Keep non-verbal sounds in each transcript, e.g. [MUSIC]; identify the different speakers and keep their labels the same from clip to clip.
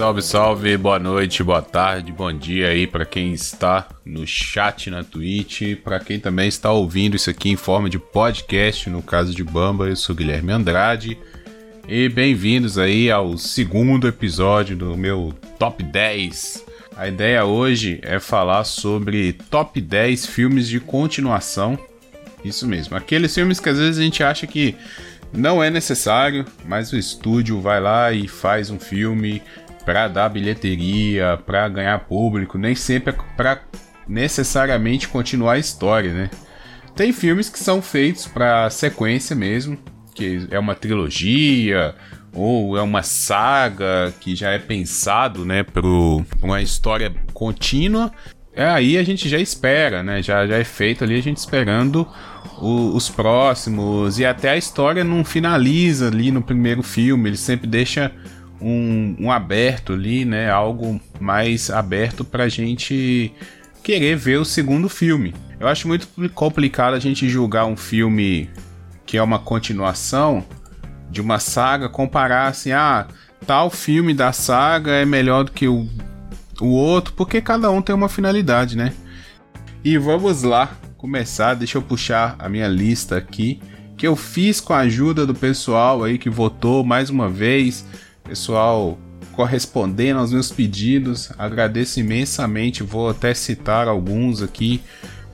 Speaker 1: Salve, salve, boa noite, boa tarde, bom dia aí para quem está no chat na Twitch, para quem também está ouvindo isso aqui em forma de podcast, no caso de Bamba, eu sou Guilherme Andrade. E bem-vindos aí ao segundo episódio do meu Top 10. A ideia hoje é falar sobre top 10 filmes de continuação. Isso mesmo, aqueles filmes que às vezes a gente acha que não é necessário, mas o estúdio vai lá e faz um filme para dar bilheteria, para ganhar público, nem sempre é para necessariamente continuar a história, né? Tem filmes que são feitos para sequência mesmo, que é uma trilogia ou é uma saga que já é pensado, né, para uma história contínua. É aí a gente já espera, né? Já, já é feito ali a gente esperando o, os próximos e até a história não finaliza ali no primeiro filme, ele sempre deixa um, um aberto ali, né? Algo mais aberto pra gente querer ver o segundo filme. Eu acho muito complicado a gente julgar um filme que é uma continuação de uma saga, comparar assim, ah, tal filme da saga é melhor do que o, o outro, porque cada um tem uma finalidade, né? E vamos lá começar, deixa eu puxar a minha lista aqui, que eu fiz com a ajuda do pessoal aí que votou mais uma vez pessoal correspondendo aos meus pedidos. Agradeço imensamente. Vou até citar alguns aqui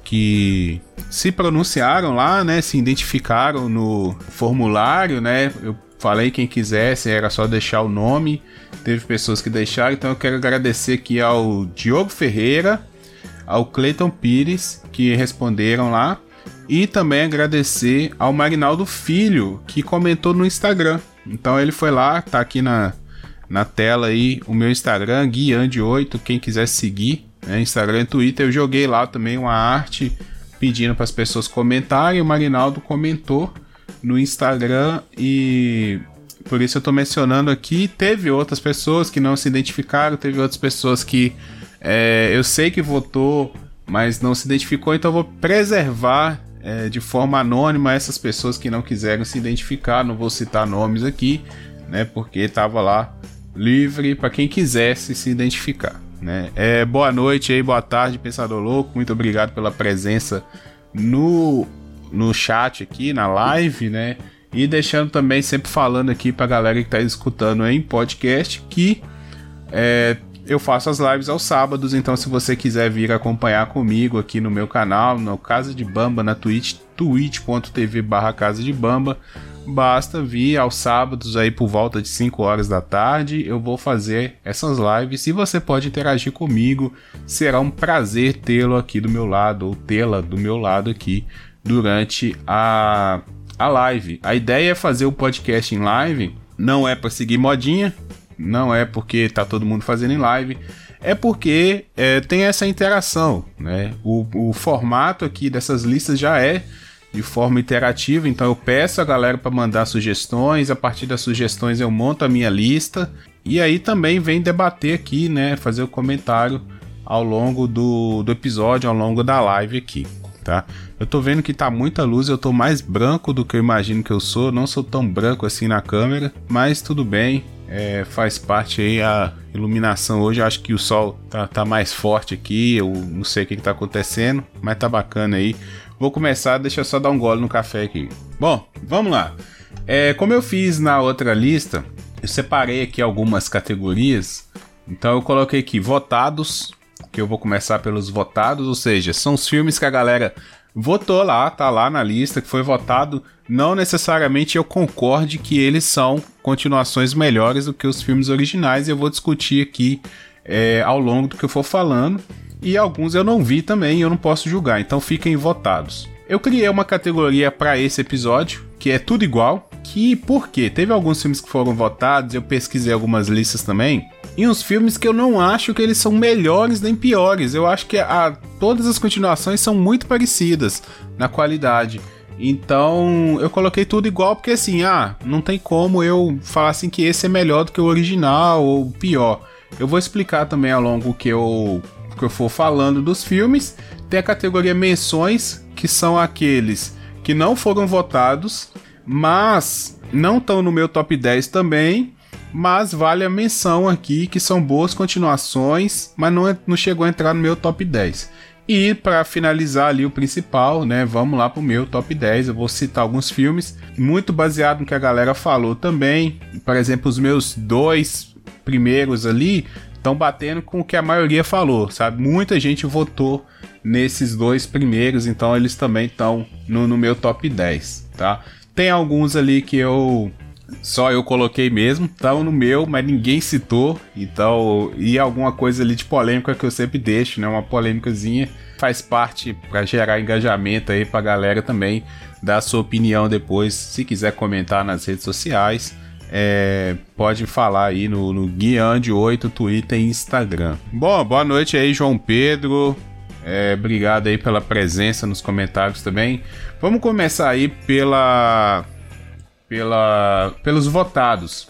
Speaker 1: que se pronunciaram lá, né? Se identificaram no formulário, né? Eu falei quem quisesse, era só deixar o nome. Teve pessoas que deixaram, então eu quero agradecer aqui ao Diogo Ferreira, ao Cleiton Pires, que responderam lá. E também agradecer ao Marinaldo Filho, que comentou no Instagram. Então ele foi lá, tá aqui na, na tela aí o meu Instagram, Guiande8, quem quiser seguir, né, Instagram e Twitter, eu joguei lá também uma arte pedindo para as pessoas comentarem, o Marinaldo comentou no Instagram e por isso eu tô mencionando aqui, teve outras pessoas que não se identificaram, teve outras pessoas que é, eu sei que votou, mas não se identificou, então eu vou preservar é, de forma anônima essas pessoas que não quiseram se identificar. Não vou citar nomes aqui, né? Porque estava lá livre para quem quisesse se identificar. Né? É, boa noite aí, boa tarde, Pensador Louco. Muito obrigado pela presença no, no chat aqui, na live, né? E deixando também sempre falando aqui pra galera que tá escutando em podcast que é, eu faço as lives aos sábados, então se você quiser vir acompanhar comigo aqui no meu canal, no Casa de Bamba, na Twitch, twitch.tv barra Casa de Bamba, basta vir aos sábados aí por volta de 5 horas da tarde, eu vou fazer essas lives e você pode interagir comigo, será um prazer tê-lo aqui do meu lado, ou tê-la do meu lado aqui durante a, a live. A ideia é fazer o podcast em live, não é para seguir modinha, não é porque tá todo mundo fazendo em live, é porque é, tem essa interação, né? O, o formato aqui dessas listas já é de forma interativa, então eu peço a galera para mandar sugestões, a partir das sugestões eu monto a minha lista e aí também vem debater aqui, né? Fazer o comentário ao longo do, do episódio, ao longo da live aqui. Tá? Eu tô vendo que tá muita luz, eu tô mais branco do que eu imagino que eu sou, não sou tão branco assim na câmera, mas tudo bem, é, faz parte aí a iluminação hoje. Acho que o sol tá, tá mais forte aqui. Eu não sei o que, que tá acontecendo, mas tá bacana aí. Vou começar, deixa eu só dar um gole no café aqui. Bom, vamos lá. É, como eu fiz na outra lista, eu separei aqui algumas categorias. Então eu coloquei aqui votados, que eu vou começar pelos votados, ou seja, são os filmes que a galera votou lá, tá lá na lista, que foi votado. Não necessariamente eu concorde que eles são continuações melhores do que os filmes originais, e eu vou discutir aqui é, ao longo do que eu for falando. E alguns eu não vi também, eu não posso julgar, então fiquem votados. Eu criei uma categoria para esse episódio, que é tudo igual. Que por quê? Teve alguns filmes que foram votados, eu pesquisei algumas listas também. E uns filmes que eu não acho que eles são melhores nem piores. Eu acho que a, todas as continuações são muito parecidas na qualidade. Então eu coloquei tudo igual porque assim, ah, não tem como eu falar assim que esse é melhor do que o original ou pior. Eu vou explicar também ao longo que eu que eu for falando dos filmes. Tem a categoria menções, que são aqueles que não foram votados, mas não estão no meu top 10 também mas vale a menção aqui que são boas continuações, mas não, é, não chegou a entrar no meu top 10. E para finalizar ali o principal, né, vamos lá pro meu top 10. Eu vou citar alguns filmes, muito baseado no que a galera falou também. Por exemplo, os meus dois primeiros ali estão batendo com o que a maioria falou, sabe? Muita gente votou nesses dois primeiros, então eles também estão no, no meu top 10, tá? Tem alguns ali que eu só eu coloquei mesmo, estão no meu, mas ninguém citou. Então, e alguma coisa ali de polêmica que eu sempre deixo, né? Uma polêmicazinha faz parte para gerar engajamento aí pra galera também dar sua opinião depois, se quiser comentar nas redes sociais. É, pode falar aí no, no Guiande 8, Twitter e Instagram. Bom, boa noite aí, João Pedro. É, obrigado aí pela presença nos comentários também. Vamos começar aí pela, pela, pelos votados.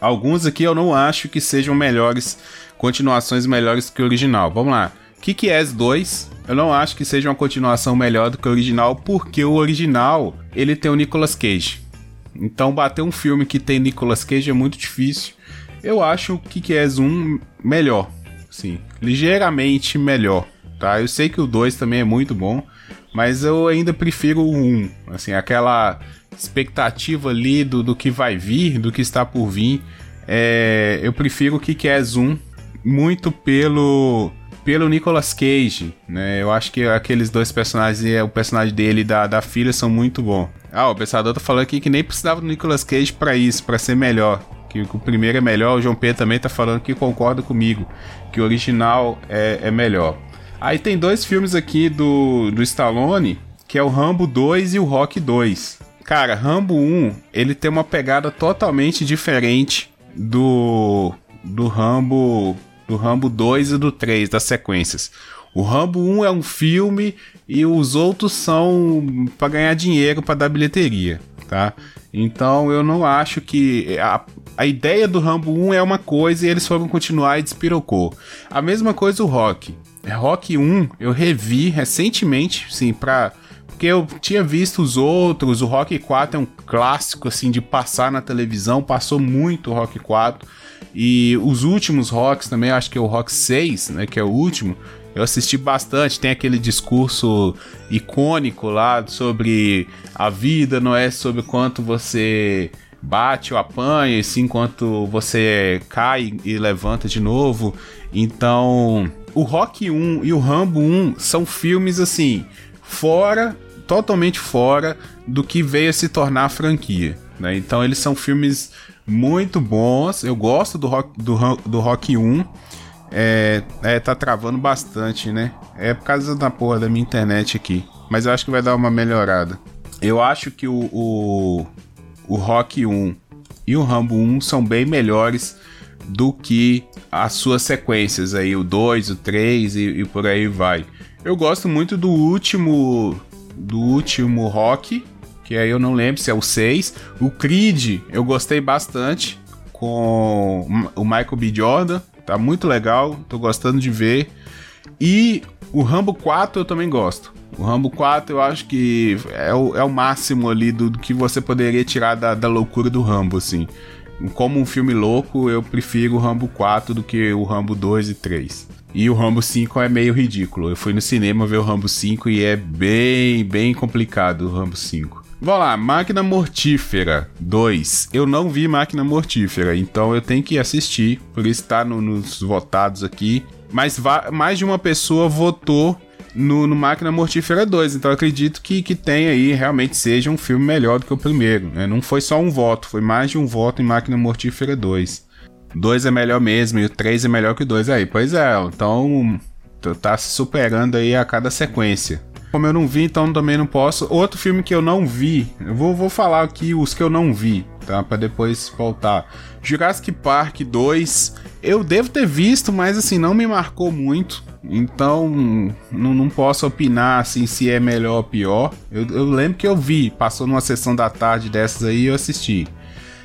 Speaker 1: Alguns aqui eu não acho que sejam melhores, continuações melhores que o original. Vamos lá. Kick-Ass 2, eu não acho que seja uma continuação melhor do que o original, porque o original, ele tem o Nicolas Cage. Então bater um filme que tem Nicolas Cage é muito difícil. Eu acho o Kick-Ass 1 melhor, sim, ligeiramente melhor, tá? Eu sei que o 2 também é muito bom, mas eu ainda prefiro o 1, assim, aquela expectativa ali do, do que vai vir, do que está por vir. É, eu prefiro o Kick-Ass 1 muito pelo pelo Nicolas Cage, né? Eu acho que aqueles dois personagens, o personagem dele e da, da filha, são muito bons. Ah, o pensador tá falando aqui que nem precisava do Nicolas Cage para isso, para ser melhor. Que o primeiro é melhor, o João Pedro também tá falando que concorda comigo, que o original é, é melhor. Aí tem dois filmes aqui do, do Stallone, que é o Rambo 2 e o Rock 2. Cara, Rambo 1, ele tem uma pegada totalmente diferente do do Rambo do Rambo 2 e do 3, das sequências. O Rambo 1 é um filme e os outros são para ganhar dinheiro, para dar bilheteria, tá? Então eu não acho que a, a ideia do Rambo 1 é uma coisa e eles foram continuar e despirocou. A mesma coisa o Rock. Rock 1 eu revi recentemente, sim, pra porque eu tinha visto os outros, o Rock 4 é um clássico assim de passar na televisão, passou muito o Rock 4. E os últimos rocks também, acho que é o Rock 6, né, que é o último, eu assisti bastante. Tem aquele discurso icônico lá sobre a vida não é sobre quanto você bate ou apanha, e sim quanto você cai e levanta de novo. Então, o Rock 1 e o Rambo 1 são filmes assim, fora, totalmente fora do que veio a se tornar a franquia. Né? Então, eles são filmes muito bons. Eu gosto do Rock, do, do rock 1. É, é, tá travando bastante, né? É por causa da porra da minha internet aqui. Mas eu acho que vai dar uma melhorada. Eu acho que o, o, o Rock 1 e o Rambo 1 são bem melhores do que as suas sequências aí, o 2, o 3 e, e por aí vai. Eu gosto muito do último do último Rock, que aí eu não lembro se é o 6. O Creed eu gostei bastante com o Michael B. Jordan, tá muito legal, tô gostando de ver. E o Rambo 4 eu também gosto. O Rambo 4 eu acho que é o, é o máximo ali do, do que você poderia tirar da, da loucura do Rambo, assim. Como um filme louco, eu prefiro o Rambo 4 do que o Rambo 2 e 3. E o Rambo 5 é meio ridículo. Eu fui no cinema ver o Rambo 5 e é bem, bem complicado o Rambo 5. Vamos lá, Máquina Mortífera 2. Eu não vi Máquina Mortífera, então eu tenho que assistir, por isso tá no, nos votados aqui. Mas mais de uma pessoa votou no, no, Máquina Mortífera 2. Então acredito que, que tem aí, realmente seja um filme melhor do que o primeiro. Né? Não foi só um voto, foi mais de um voto em Máquina Mortífera 2. 2 é melhor mesmo e o 3 é melhor que o 2 aí. Pois é, então tá se superando aí a cada sequência. Como eu não vi, então também não posso. Outro filme que eu não vi, eu vou, vou falar aqui os que eu não vi, tá? Pra depois voltar. Jurassic Park 2, eu devo ter visto, mas assim, não me marcou muito. Então, não, não posso opinar assim se é melhor ou pior. Eu, eu lembro que eu vi, passou numa sessão da tarde dessas aí eu assisti.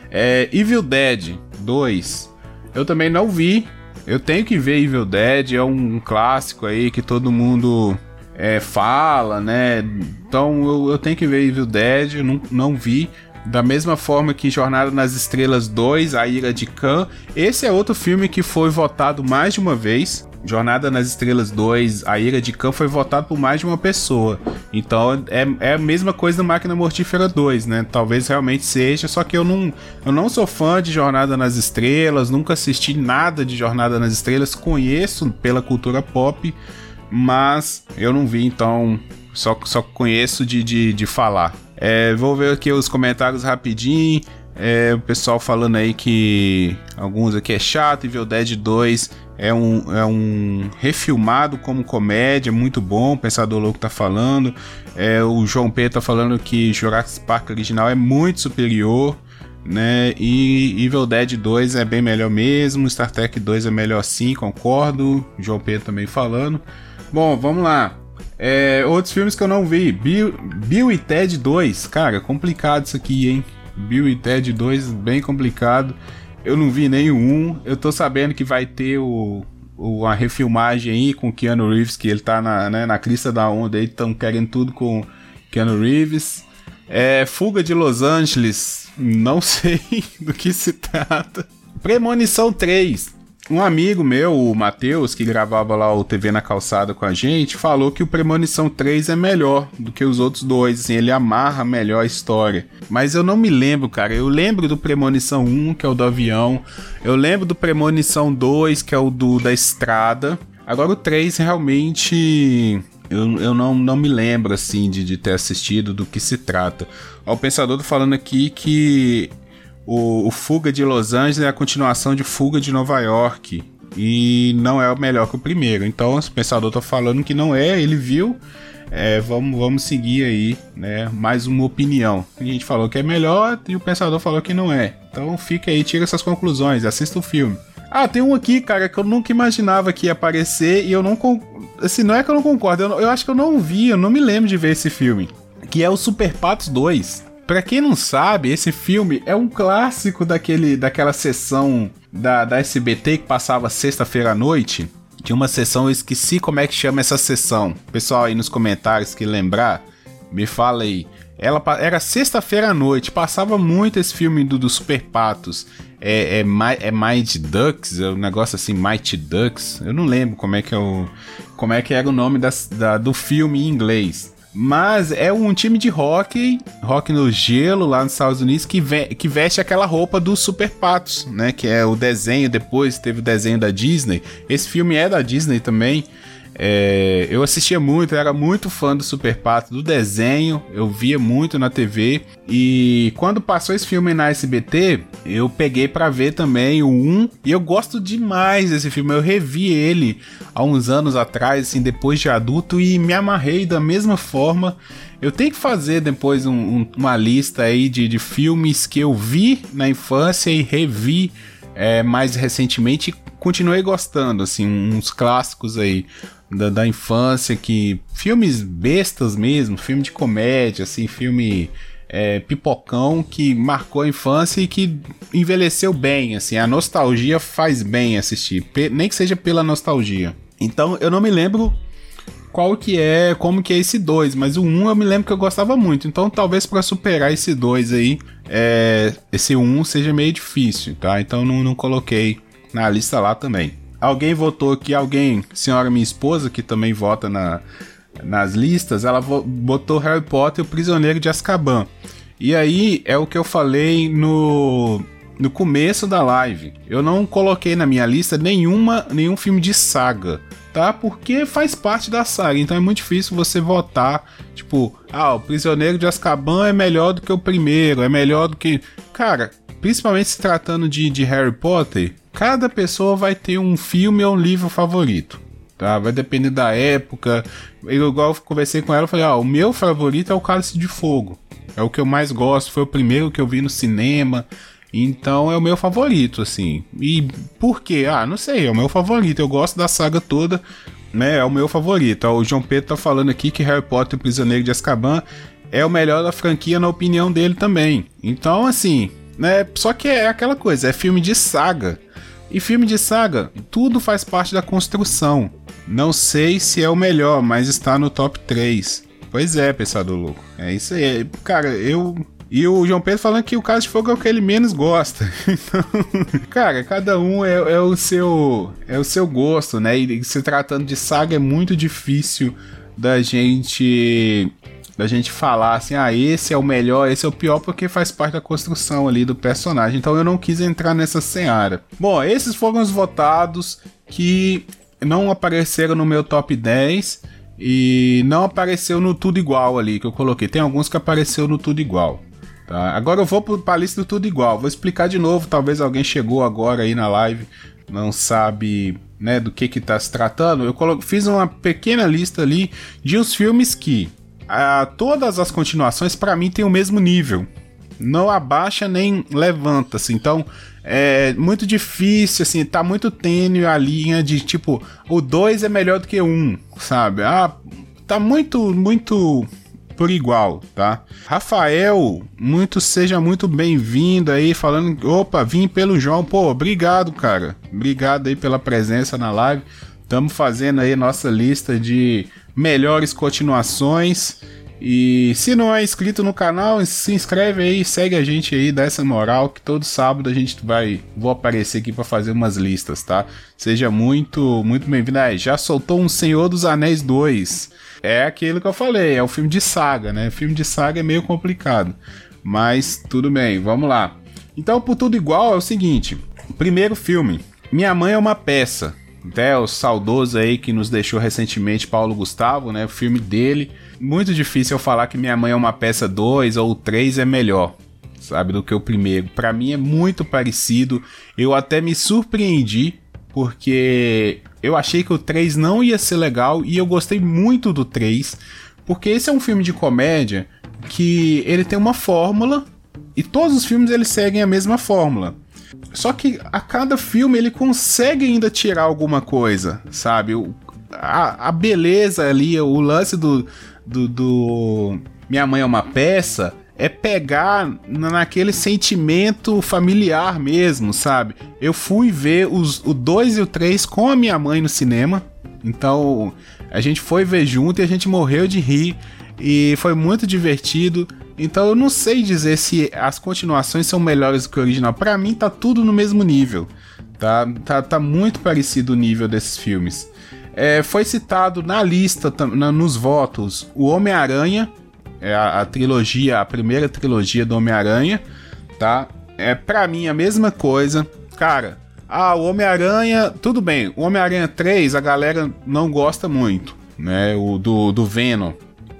Speaker 1: É, Evil Dead 2, eu também não vi. Eu tenho que ver Evil Dead, é um, clássico aí que todo mundo é, fala, né? Então eu, eu, tenho que ver Evil Dead, não, não vi. Da mesma forma que Jornada nas Estrelas 2, A Ira de Khan. Esse é outro filme que foi votado mais de uma vez. Jornada nas Estrelas 2, A Ira de Khan foi votado por mais de uma pessoa. Então é, é a mesma coisa da Máquina Mortífera 2, né? Talvez realmente seja, só que eu não, eu não sou fã de Jornada nas Estrelas, nunca assisti nada de Jornada nas Estrelas, conheço pela cultura pop, mas eu não vi, então só, só conheço de, de, de falar. É, vou ver aqui os comentários rapidinho. É, o pessoal falando aí que alguns aqui é chato, Evil Dead 2 é um, é um refilmado como comédia, muito bom, o Pensador Louco tá falando. É, o João P tá falando que Jurassic Park original é muito superior, né? E Evil Dead 2 é bem melhor mesmo, Star Trek 2 é melhor sim, concordo. O João P também falando. Bom, vamos lá. É, outros filmes que eu não vi. Bill, Bill e Ted 2. Cara, complicado isso aqui, hein? Bill e Ted 2, bem complicado. Eu não vi nenhum. Eu tô sabendo que vai ter o, o, a refilmagem aí com Keanu Reeves, que ele tá na, né, na crista da onda aí, estão querendo tudo com Keanu Reeves. É, Fuga de Los Angeles, não [LAUGHS] sei do que se trata. Premonição 3. Um amigo meu, o Matheus, que gravava lá o TV na calçada com a gente, falou que o Premonição 3 é melhor do que os outros dois, assim, ele amarra melhor a história. Mas eu não me lembro, cara. Eu lembro do Premonição 1, que é o do avião. Eu lembro do Premonição 2, que é o do da estrada. Agora o 3 realmente eu, eu não, não me lembro assim de, de ter assistido do que se trata. Ó, o pensador tá falando aqui que o, o Fuga de Los Angeles é a continuação de Fuga de Nova York. E não é o melhor que o primeiro. Então, o pensador tá falando que não é, ele viu. É, vamos, vamos seguir aí, né? Mais uma opinião. A gente falou que é melhor e o pensador falou que não é. Então fica aí, tira essas conclusões, assista o filme. Ah, tem um aqui, cara, que eu nunca imaginava que ia aparecer e eu não. Assim, não é que eu não concordo, eu, eu acho que eu não vi, eu não me lembro de ver esse filme. Que é o Super Patos 2. Pra quem não sabe, esse filme é um clássico daquele, daquela sessão da, da SBT que passava sexta-feira à noite. Tinha uma sessão, eu esqueci como é que chama essa sessão. Pessoal aí nos comentários que lembrar, me fala aí. Ela era sexta-feira à noite, passava muito esse filme do, do Super Patos. É, é, é Mighty Ducks, é um negócio assim, Mighty Ducks. Eu não lembro como é que é o, como é que era o nome das, da, do filme em inglês. Mas é um time de hockey, hockey no gelo lá nos Estados Unidos, que, ve que veste aquela roupa dos Super Patos, né? Que é o desenho, depois teve o desenho da Disney. Esse filme é da Disney também. É, eu assistia muito, era muito fã do Super Pato, do desenho, eu via muito na TV. E quando passou esse filme na SBT, eu peguei para ver também o 1. E eu gosto demais desse filme. Eu revi ele há uns anos atrás, assim, depois de adulto, e me amarrei da mesma forma. Eu tenho que fazer depois um, um, uma lista aí de, de filmes que eu vi na infância e revi é, mais recentemente continuei gostando, assim, uns clássicos aí da, da infância que. Filmes bestas mesmo, filme de comédia, assim, filme. É, pipocão que marcou a infância e que envelheceu bem, assim, a nostalgia faz bem assistir, nem que seja pela nostalgia. Então eu não me lembro qual que é, como que é esse 2, mas o 1 um eu me lembro que eu gostava muito, então talvez para superar esse 2 aí, é, esse 1 um seja meio difícil, tá? Então não, não coloquei na lista lá também. Alguém votou aqui, alguém, senhora minha esposa, que também vota na, nas listas, ela botou Harry Potter e o Prisioneiro de Azkaban. E aí é o que eu falei no, no começo da live. Eu não coloquei na minha lista nenhuma, nenhum filme de saga, tá? Porque faz parte da saga, então é muito difícil você votar, tipo, ah, o Prisioneiro de Azkaban é melhor do que o primeiro, é melhor do que. Cara, principalmente se tratando de, de Harry Potter, cada pessoa vai ter um filme ou um livro favorito. Tá? Vai depender da época. Eu, igual eu conversei com ela, falei: ó, o meu favorito é o Cálice de Fogo. É o que eu mais gosto, foi o primeiro que eu vi no cinema. Então é o meu favorito, assim. E por quê? Ah, não sei, é o meu favorito. Eu gosto da saga toda, né? É o meu favorito. O João Pedro tá falando aqui que Harry Potter e o Prisioneiro de Azkaban é o melhor da franquia na opinião dele também. Então, assim, né? Só que é aquela coisa, é filme de saga. E filme de saga, tudo faz parte da construção. Não sei se é o melhor, mas está no top 3. Pois é, Pensador Louco. É isso aí. Cara, eu E o João Pedro falando que o Caso de Fogo é o que ele menos gosta. [LAUGHS] Então, cara, cada um é, é, o seu é o seu gosto, né? E se tratando de saga é muito difícil da gente da gente falar assim, ah, esse é o melhor, esse é o pior, porque faz parte da construção ali do personagem. Então eu não quis entrar nessa seara. Bom, esses foram os votados que não apareceram no meu top 10 e não apareceu no tudo igual ali que eu coloquei. Tem alguns que apareceu no tudo igual. Tá? Agora eu vou para a lista do tudo igual. Vou explicar de novo. Talvez alguém chegou agora aí na live, não sabe né, do que que tá se tratando. Eu fiz uma pequena lista ali de uns filmes que a, todas as continuações para mim têm o mesmo nível. Não abaixa nem levanta-se. Assim. Então é muito difícil, assim, tá muito tênue a linha de tipo, o 2 é melhor do que o 1, um, sabe? Ah, tá muito, muito por igual, tá? Rafael, muito seja muito bem-vindo aí, falando, opa, vim pelo João, pô, obrigado, cara. Obrigado aí pela presença na live. Estamos fazendo aí nossa lista de melhores continuações. E se não é inscrito no canal, se inscreve aí, segue a gente aí, dá essa moral que todo sábado a gente vai vou aparecer aqui para fazer umas listas, tá? Seja muito muito bem-vindo. Ah, já soltou um Senhor dos Anéis 2. É aquilo que eu falei, é o um filme de saga, né? Filme de saga é meio complicado, mas tudo bem, vamos lá. Então, por tudo igual é o seguinte: primeiro filme, Minha Mãe é uma peça até o saudoso aí que nos deixou recentemente, Paulo Gustavo, né? O filme dele. Muito difícil eu falar que Minha Mãe é uma peça 2 ou 3 é melhor, sabe, do que o primeiro. Para mim é muito parecido. Eu até me surpreendi porque eu achei que o 3 não ia ser legal e eu gostei muito do 3, porque esse é um filme de comédia que ele tem uma fórmula e todos os filmes eles seguem a mesma fórmula. Só que a cada filme ele consegue ainda tirar alguma coisa, sabe? O, a, a beleza ali, o lance do, do, do Minha Mãe é uma peça é pegar naquele sentimento familiar mesmo, sabe? Eu fui ver os, o 2 e o 3 com a minha mãe no cinema. Então, a gente foi ver junto e a gente morreu de rir. E foi muito divertido. Então eu não sei dizer se as continuações são melhores do que o original. Para mim tá tudo no mesmo nível. Tá, tá, tá muito parecido o nível desses filmes. É, foi citado na lista, na, nos votos, o Homem-Aranha, é a, a, trilogia, a primeira trilogia do Homem-Aranha, tá? É para mim a mesma coisa. Cara, ah, o Homem-Aranha, tudo bem. O Homem-Aranha 3 a galera não gosta muito, né? O do, do Venom.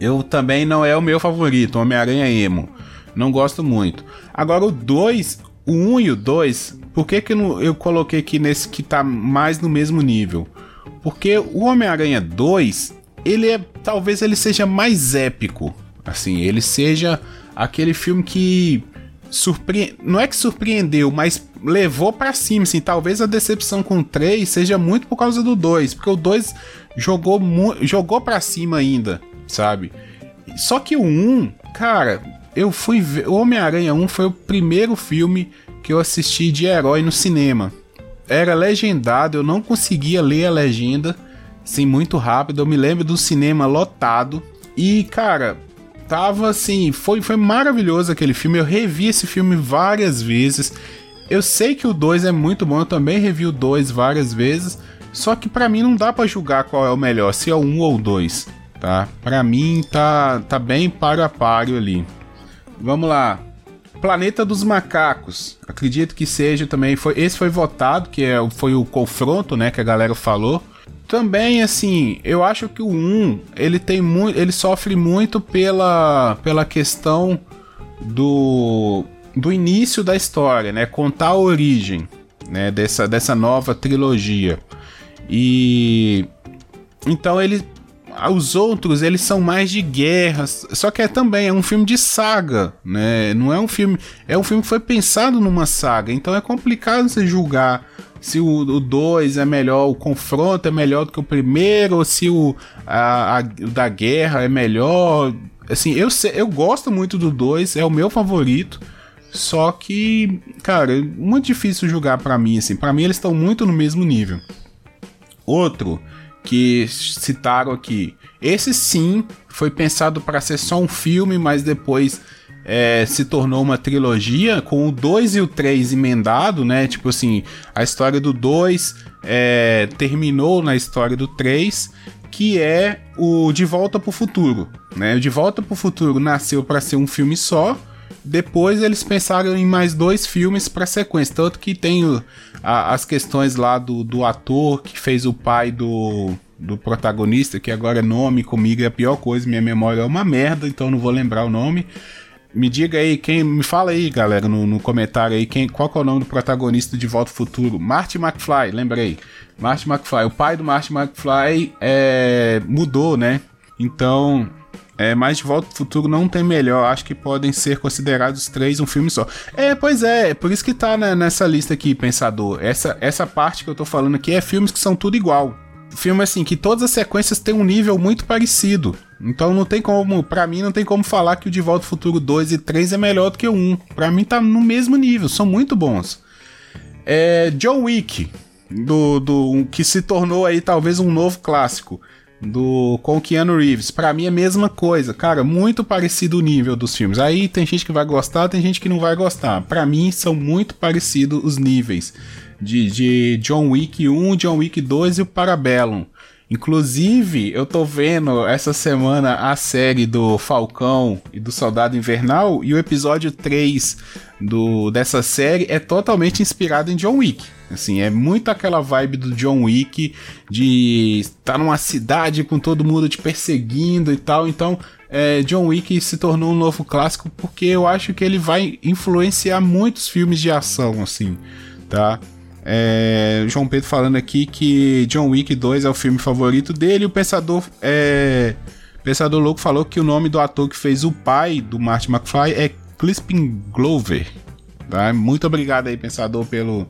Speaker 1: Eu também não é o meu favorito, Homem-Aranha Emo. Não gosto muito. Agora o 2, o 1 um e o 2, por que, que eu coloquei aqui nesse que tá mais no mesmo nível? Porque o Homem-Aranha 2, ele é. Talvez ele seja mais épico. Assim, ele seja aquele filme que. Surpre... Não é que surpreendeu, mas levou para cima, assim, talvez a decepção com o 3 seja muito por causa do 2, porque o 2 jogou, jogou para cima ainda, sabe? Só que o 1, cara, eu fui ver. O Homem-Aranha 1 foi o primeiro filme que eu assisti de herói no cinema. Era legendado, eu não conseguia ler a legenda, assim, muito rápido. Eu me lembro do cinema lotado. E, cara, tava assim, foi, foi maravilhoso aquele filme. Eu revi esse filme várias vezes. Eu sei que o 2 é muito bom, eu também revi o 2 várias vezes. Só que para mim não dá para julgar qual é o melhor, se é o 1 um ou o 2 tá? Para mim tá tá bem páreo a páreo ali. Vamos lá. Planeta dos Macacos. Acredito que seja também foi esse foi votado, que é, foi o confronto, né, que a galera falou. Também assim, eu acho que o 1, ele tem muito, ele sofre muito pela pela questão do do início da história, né? Contar a origem, né, dessa dessa nova trilogia. E então ele os outros, eles são mais de guerras. Só que é também é um filme de saga, né? Não é um filme. É um filme que foi pensado numa saga. Então é complicado você julgar se o 2 é melhor, o confronto é melhor do que o primeiro, ou se o, a, a o da guerra é melhor. Assim, eu, eu gosto muito do 2, é o meu favorito. Só que, cara, é muito difícil julgar para mim, assim. Para mim eles estão muito no mesmo nível. Outro que citaram aqui. Esse sim foi pensado para ser só um filme, mas depois é, se tornou uma trilogia com o 2 e o 3 emendado, né? Tipo assim, a história do 2 é, terminou na história do 3, que é o De Volta pro Futuro, né? O De Volta pro Futuro nasceu para ser um filme só, depois eles pensaram em mais dois filmes para sequência, tanto que tem a, as questões lá do, do ator que fez o pai do, do protagonista, que agora é nome comigo é a pior coisa, minha memória é uma merda, então não vou lembrar o nome. Me diga aí, quem. Me fala aí, galera, no, no comentário aí, quem, qual é o nome do protagonista de Volta ao Futuro? Marty McFly, lembrei. Marty McFly. O pai do Marty McFly é, mudou, né? Então, é, mas De Volta ao Futuro não tem melhor. Acho que podem ser considerados três um filme só. É, pois é, por isso que tá né, nessa lista aqui, Pensador. Essa, essa parte que eu tô falando aqui é filmes que são tudo igual filme assim que todas as sequências têm um nível muito parecido. Então não tem como, para mim não tem como falar que o De Volta ao Futuro 2 e 3 é melhor do que o 1. Para mim tá no mesmo nível, são muito bons. É John Wick, do, do que se tornou aí talvez um novo clássico do com Keanu Reeves. Para mim é a mesma coisa, cara, muito parecido o nível dos filmes. Aí tem gente que vai gostar, tem gente que não vai gostar. Para mim são muito parecidos os níveis de, de John Wick 1, John Wick 2 e o Parabellum. Inclusive, eu tô vendo essa semana a série do Falcão e do Soldado Invernal e o episódio 3 do, dessa série é totalmente inspirado em John Wick. Assim, é muito aquela vibe do John Wick de estar tá numa cidade com todo mundo te perseguindo e tal. Então, é, John Wick se tornou um novo clássico porque eu acho que ele vai influenciar muitos filmes de ação, assim, tá? É, João Pedro falando aqui que John Wick 2 é o filme favorito dele. O Pensador, é, Pensador Louco falou que o nome do ator que fez o pai do Martin McFly é Crispin Glover. Tá? Muito obrigado aí, Pensador, pelo,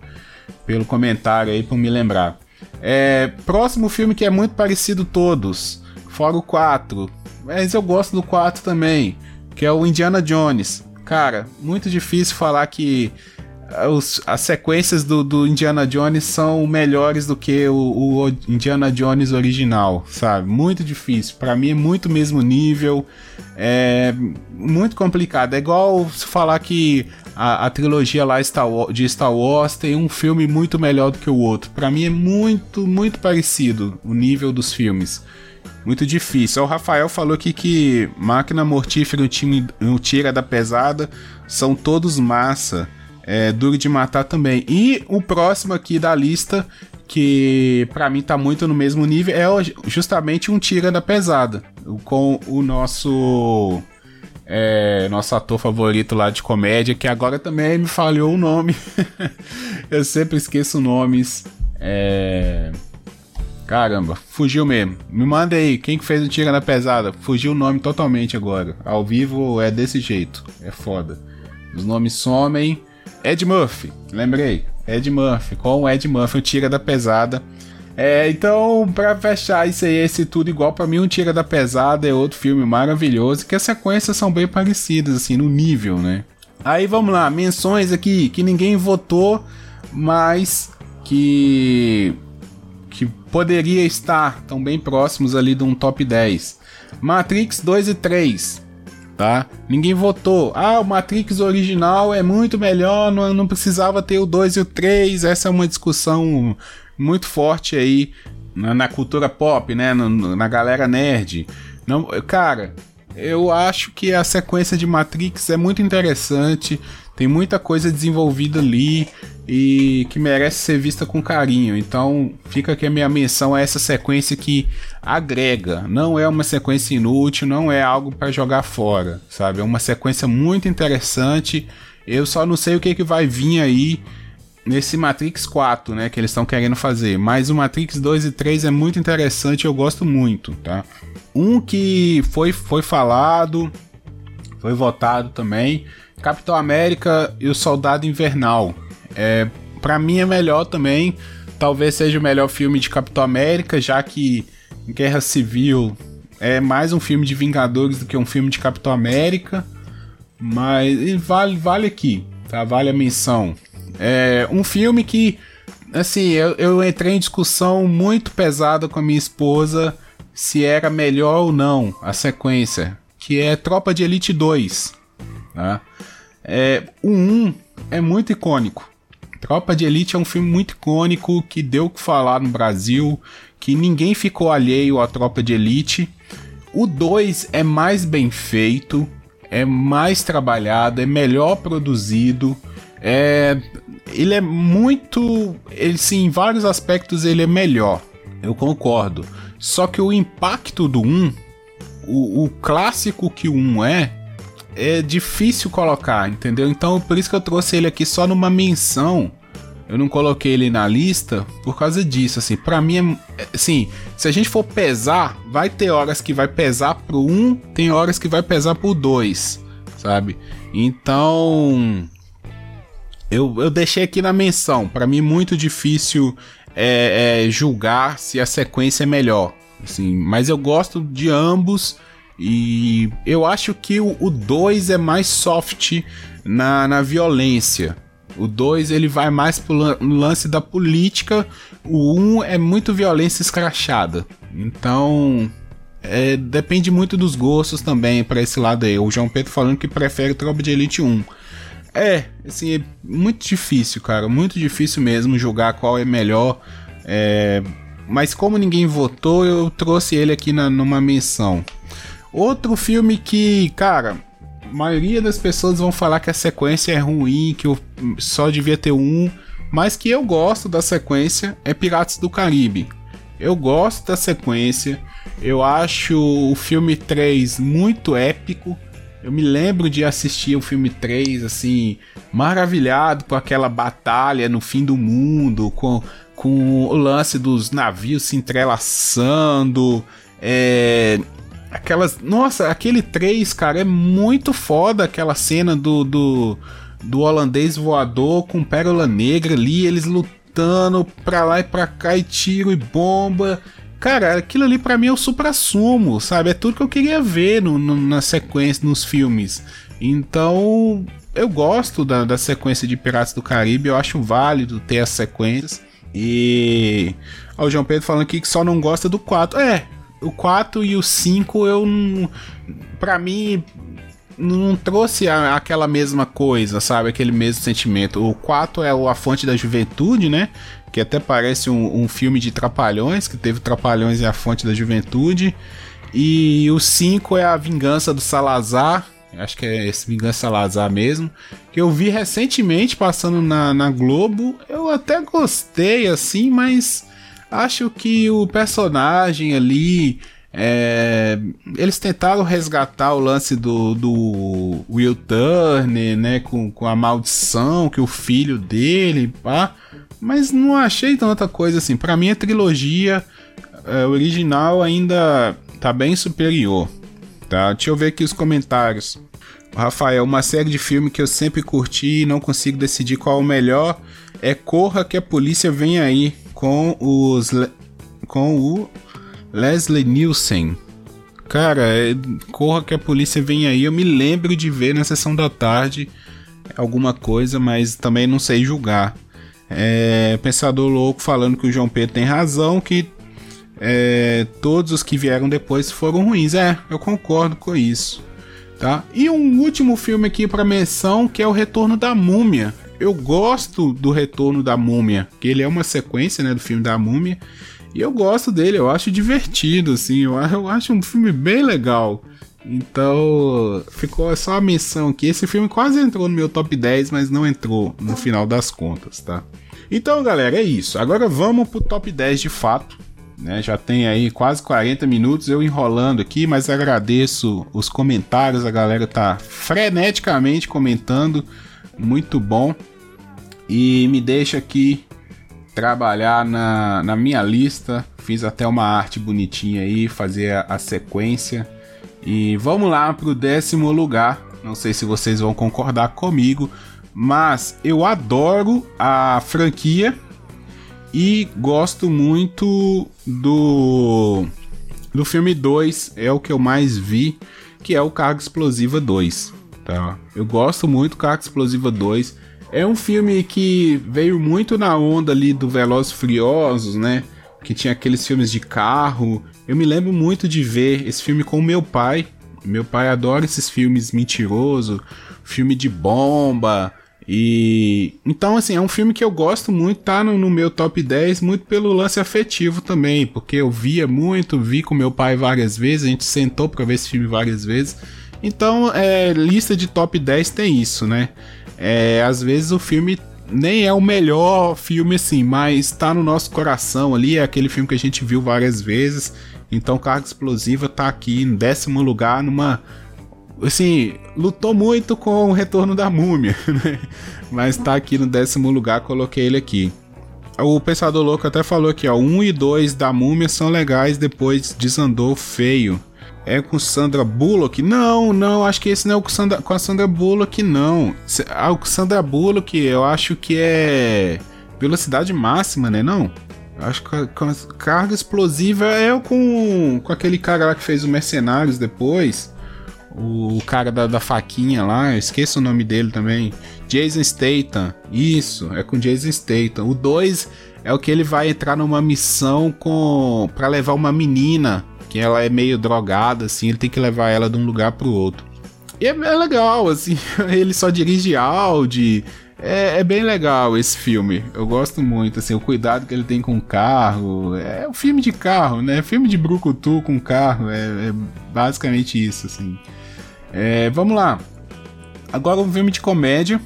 Speaker 1: pelo comentário aí, por me lembrar. É, próximo filme que é muito parecido todos, fora o 4. Mas eu gosto do 4 também, que é o Indiana Jones. Cara, muito difícil falar que os, as sequências do, do, Indiana Jones são melhores do que o, o, Indiana Jones original, sabe? Muito difícil. Para mim é muito mesmo nível. É muito complicado. É igual se falar que a, a trilogia lá Star de Star Wars tem um filme muito melhor do que o outro. Para mim é muito, muito parecido o nível dos filmes. Muito difícil. O Rafael falou aqui que Máquina Mortífera e o time o Tira da Pesada são todos massa é duro de matar também. E o próximo aqui da lista, que para mim tá muito no mesmo nível, é justamente um Tira da Pesada, com o nosso é, nosso ator favorito lá de comédia, que agora também me falhou o nome. [LAUGHS] Eu sempre esqueço nomes. É... Caramba, fugiu mesmo. Me manda aí, quem que fez o Tira da Pesada? Fugiu o nome totalmente agora. Ao vivo é desse jeito, é foda. Os nomes somem. Ed Murphy, lembrei. Ed Murphy, com o Ed Murphy, o Tira da Pesada. É, então, para fechar isso aí, esse tudo igual, para mim, um Tira da Pesada é outro filme maravilhoso, que as sequências são bem parecidas, assim, no nível, né? Aí vamos lá, menções aqui que ninguém votou, mas que que poderia estar tão bem próximos ali de um top 10. Matrix 2 e 3 tá? Ninguém votou. Ah, o Matrix original é muito melhor, não, não precisava ter o 2 e o 3. Essa é uma discussão muito forte aí na, na cultura pop, né? Na, na galera nerd. Não, cara, eu acho que a sequência de Matrix é muito interessante. Tem muita coisa desenvolvida ali e que merece ser vista com carinho. Então, fica aqui a minha menção a essa sequência que agrega, não é uma sequência inútil, não é algo para jogar fora, sabe? É uma sequência muito interessante. Eu só não sei o que, que vai vir aí nesse Matrix 4, né, que eles estão querendo fazer. Mas o Matrix 2 e 3 é muito interessante, eu gosto muito, tá? Um que foi foi falado, foi votado também, Capitão América e o Soldado Invernal. É, para mim é melhor também. Talvez seja o melhor filme de Capitão América, já que Guerra Civil é mais um filme de Vingadores do que um filme de Capitão América. Mas vale, vale aqui, tá? Vale a menção. É um filme que, assim, eu, eu entrei em discussão muito pesada com a minha esposa se era melhor ou não a sequência, que é Tropa de Elite 2 Né? É, o 1 é muito icônico. Tropa de Elite é um filme muito icônico que deu o que falar no Brasil, que ninguém ficou alheio à Tropa de Elite. O 2 é mais bem feito, é mais trabalhado, é melhor produzido, é ele é muito, ele sim, em vários aspectos ele é melhor. Eu concordo. Só que o impacto do 1, o, o clássico que o 1 é, é difícil colocar, entendeu? Então por isso que eu trouxe ele aqui só numa menção. Eu não coloquei ele na lista por causa disso, assim. Para mim é assim, se a gente for pesar, vai ter horas que vai pesar pro 1, tem horas que vai pesar pro 2, sabe? Então, eu, eu deixei aqui na menção. Para mim, muito difícil é, é, julgar se a sequência é melhor. Assim, mas eu gosto de ambos. E eu acho que o 2 é mais soft na, na violência. O 2 ele vai mais pro lance da política. O 1 um é muito violência escrachada. Então, é, depende muito dos gostos também para esse lado aí. O João Pedro falando que prefere Tropa de Elite 1. É, assim, é muito difícil, cara. Muito difícil mesmo julgar qual é melhor. É, mas como ninguém votou, eu trouxe ele aqui na, numa menção. Outro filme que, cara, a maioria das pessoas vão falar que a sequência é ruim, que só devia ter um, mas que eu gosto da sequência é Piratas do Caribe. Eu gosto da sequência, eu acho o filme 3 muito épico, eu me lembro de assistir o filme 3, assim, maravilhado com aquela batalha no fim do mundo, com, com o lance dos navios se entrelaçando. É, aquelas. Nossa, aquele 3, cara, é muito foda aquela cena do, do, do holandês voador com pérola negra ali, eles lutando pra lá e pra cá, e tiro e bomba. Cara, aquilo ali para mim é o supra-sumo, sabe? É tudo que eu queria ver no, no, na sequência, nos filmes. Então, eu gosto da, da sequência de Piratas do Caribe, eu acho válido ter as sequências. E. Ó, o João Pedro falando aqui que só não gosta do 4. É, o 4 e o 5 eu não. Pra mim, não trouxe a, aquela mesma coisa, sabe? Aquele mesmo sentimento. O 4 é o A Fonte da Juventude, né? que até parece um, um filme de Trapalhões, que teve Trapalhões e a Fonte da Juventude. E o 5 é a Vingança do Salazar, acho que é esse Vingança Salazar mesmo, que eu vi recentemente passando na, na Globo. Eu até gostei assim, mas acho que o personagem ali. É, eles tentaram resgatar o lance do, do Will Turner, né? Com, com a maldição que o filho dele, pá. Mas não achei tanta coisa assim. Para mim, a trilogia é, original ainda tá bem superior. Tá? Deixa eu ver aqui os comentários. Rafael, uma série de filme que eu sempre curti e não consigo decidir qual é o melhor é Corra que a Polícia Vem Aí, com os com o Leslie Nielsen. Cara, é, Corra que a Polícia Vem Aí, eu me lembro de ver na sessão da tarde alguma coisa, mas também não sei julgar. É, Pensador Louco falando que o João Pedro tem razão, que é, todos os que vieram depois foram ruins. É, eu concordo com isso. Tá? E um último filme aqui para menção que é o Retorno da Múmia. Eu gosto do Retorno da Múmia, que ele é uma sequência né, do filme da Múmia. E eu gosto dele, eu acho divertido, assim, eu, eu acho um filme bem legal. Então, ficou só a menção aqui. Esse filme quase entrou no meu top 10, mas não entrou no final das contas, tá? Então, galera, é isso. Agora vamos pro top 10 de fato. Né? Já tem aí quase 40 minutos eu enrolando aqui, mas agradeço os comentários. A galera tá freneticamente comentando. Muito bom. E me deixa aqui trabalhar na, na minha lista. Fiz até uma arte bonitinha aí, fazer a, a sequência e vamos lá para o décimo lugar. Não sei se vocês vão concordar comigo, mas eu adoro a franquia e gosto muito do do filme 2, é o que eu mais vi, que é o Carga Explosiva 2, tá? Eu gosto muito do Carga Explosiva 2. É um filme que veio muito na onda ali do Velozes Furiosos, né? Que tinha aqueles filmes de carro eu me lembro muito de ver esse filme com meu pai. Meu pai adora esses filmes mentiroso, filme de bomba. E então, assim, é um filme que eu gosto muito, tá no, no, meu top 10, muito pelo lance afetivo também, porque eu via muito, vi com meu pai várias vezes, a gente sentou pra ver esse filme várias vezes. Então, é, lista de top 10 tem isso, né? É, às vezes o filme nem é o melhor filme assim, mas tá no nosso coração ali, é aquele filme que a gente viu várias vezes. Então, Carga Explosiva tá aqui em décimo lugar numa assim, lutou muito com o retorno da múmia, [LAUGHS] né? Mas tá aqui no décimo lugar, coloquei ele aqui. O Pensador Louco até falou aqui, ó, 1 e 2 da múmia são legais, depois desandou feio. É com Sandra Bullock? Não, não, acho que esse não é o com, Sandra, com a Sandra Bullock, não. Ah, o Sandra Bullock, eu acho que é velocidade máxima, né? Não? Acho que a, carga explosiva é com, com aquele cara lá que fez o Mercenários depois. O cara da, da faquinha lá, esqueço o nome dele também. Jason Statham. Isso, é com Jason Statham. O 2 é o que ele vai entrar numa missão com para levar uma menina, que ela é meio drogada assim, ele tem que levar ela de um lugar pro outro. E é, é legal, assim, [LAUGHS] ele só dirige Audi. É, é, bem legal esse filme. Eu gosto muito, assim, o cuidado que ele tem com o carro. É um filme de carro, né? Filme de brucutu com carro. É, é basicamente isso, assim. É, vamos lá. Agora um filme de comédia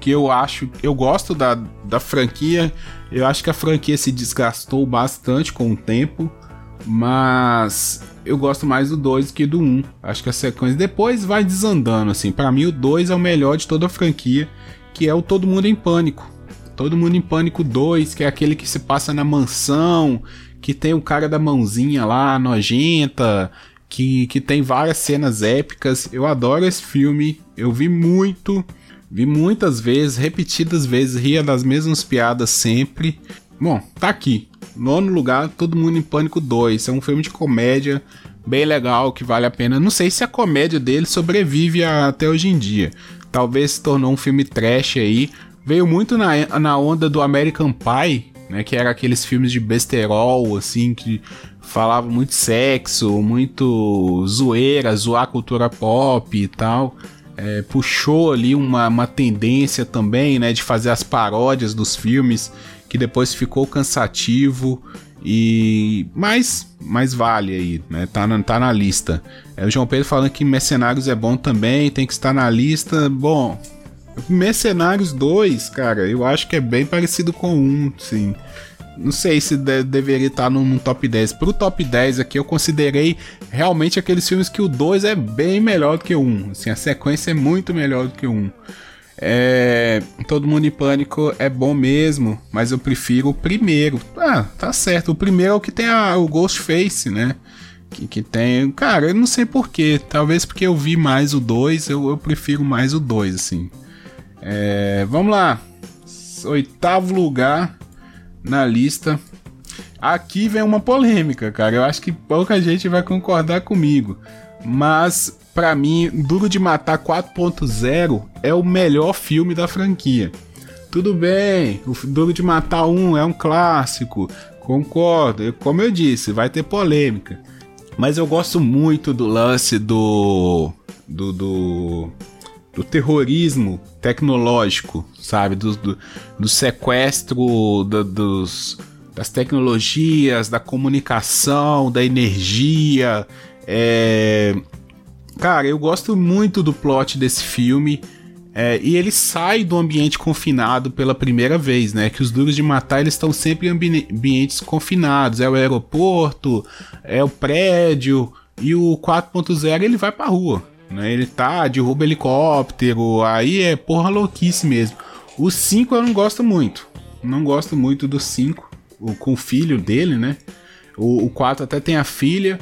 Speaker 1: que eu acho, eu gosto da, da franquia. Eu acho que a franquia se desgastou bastante com o tempo, mas eu gosto mais do 2 que do 1. Um. Acho que a sequência depois vai desandando assim. Para mim o 2 é o melhor de toda a franquia, que é o Todo Mundo em Pânico. Todo Mundo em Pânico 2, que é aquele que se passa na mansão, que tem o cara da mãozinha lá nojenta, que, que tem várias cenas épicas. Eu adoro esse filme, eu vi muito, vi muitas vezes, repetidas vezes, ria das mesmas piadas sempre. Bom, tá aqui. Nono lugar, Todo Mundo em Pânico 2. É um filme de comédia bem legal, que vale a pena. Não sei se a comédia dele sobrevive até hoje em dia. Talvez se tornou um filme trash aí. Veio muito na, na onda do American Pie, né? Que era aqueles filmes de besterol, assim, que falava muito sexo, muito zoeira, zoar a cultura pop e tal. É, puxou ali uma, uma tendência também, né, de fazer as paródias dos filmes, que depois ficou cansativo e mais mais vale aí, né? Tá na, tá na lista. É, o João Pedro falando que Mercenários é bom também, tem que estar na lista. Bom, Mercenários 2, cara, eu acho que é bem parecido com um, sim. Não sei se de, deveria estar no, no, top 10. Pro top 10 aqui, eu considerei realmente aqueles filmes que o 2 é bem melhor do que o 1. Assim, a sequência é muito melhor do que o 1. É, Todo Mundo em Pânico é bom mesmo, mas eu prefiro o primeiro. Ah, tá certo. O primeiro é o que tem a, o Ghostface, né? Que, que tem. Cara, eu não sei porquê. Talvez porque eu vi mais o 2, eu, eu prefiro mais o 2, assim. É, vamos lá. Oitavo lugar na lista. Aqui vem uma polêmica, cara. Eu acho que pouca gente vai concordar comigo. Mas, para mim, Duro de Matar 4.0 é o melhor filme da franquia. Tudo bem, o Duro de Matar 1 é um clássico, concordo. Como eu disse, vai ter polêmica. Mas eu gosto muito do lance do. do. do, do terrorismo tecnológico, sabe? Do, do, do sequestro do, dos, das tecnologias, da comunicação, da energia. É... Cara, eu gosto muito do plot desse filme. É, e ele sai do ambiente confinado pela primeira vez, né? Que os Duros de Matar eles estão sempre em ambi ambientes confinados. É o aeroporto, é o prédio. E o 4.0 ele vai pra rua. Né? Ele tá, derruba helicóptero, aí é porra louquice mesmo. O 5 eu não gosto muito. Não gosto muito do 5, com o filho dele, né? O, 4 até tem a filha.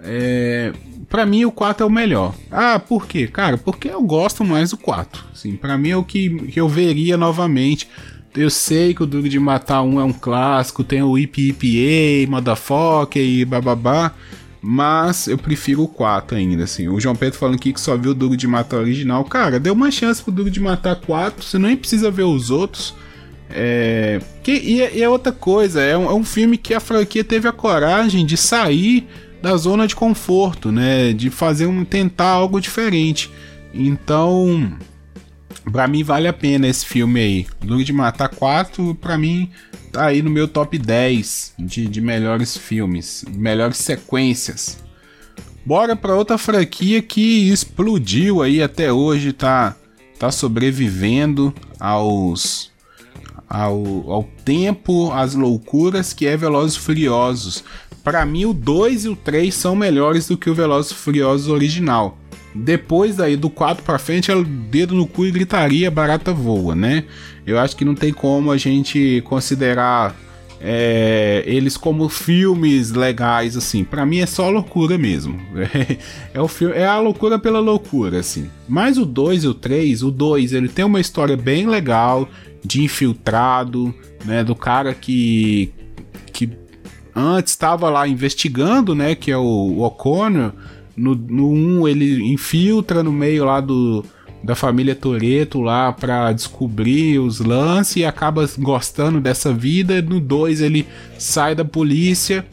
Speaker 1: É, para mim o 4 é o melhor. Ah, por quê? Cara, porque eu gosto mais do 4. Sim, para mim é o que, que eu veria novamente. Eu sei que o Duro de Matar 1 é um clássico, tem o IPIPA, Motherfucker e bababá. Mas eu prefiro o 4 ainda, assim. O João Pedro falando aqui que só viu o Duro de Matar original. Cara, deu uma chance pro Duro de Matar 4, você nem precisa ver os outros. É... Que, e, é outra coisa, é um, é um filme que a franquia teve a coragem de sair da zona de conforto, né? De fazer um. tentar algo diferente. Então. Pra mim vale a pena esse filme aí. Duro de Matar 4, pra mim, tá aí no meu top 10 de, de melhores filmes, melhores sequências. Bora pra outra franquia que explodiu aí até hoje, tá, tá sobrevivendo aos ao, ao tempo, às loucuras que é Velozes Furiosos. Para mim, o 2 e o 3 são melhores do que o Velozes Furiosos original. Depois daí do 4 para frente, é o dedo no cu e gritaria, barata voa, né? Eu acho que não tem como a gente considerar é, eles como filmes legais, assim. Para mim é só loucura mesmo. É, [LAUGHS] é, o filme, é a loucura pela loucura, assim. Mas o 2 e o 3, o 2 ele tem uma história bem legal de infiltrado, né? Do cara que antes estava lá investigando, né? Que é o, o O'Connor. No, no 1 ele infiltra no meio lá do, da família Toreto lá para descobrir os lances e acaba gostando dessa vida. No 2 ele sai da polícia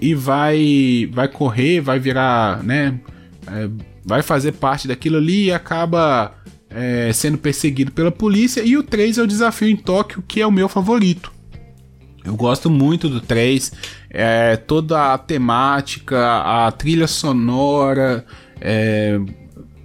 Speaker 1: e vai vai correr, vai virar, né, é, vai fazer parte daquilo ali e acaba é, sendo perseguido pela polícia. E o 3 é o desafio em Tóquio, que é o meu favorito. Eu gosto muito do 3, é, toda a temática, a trilha sonora, é,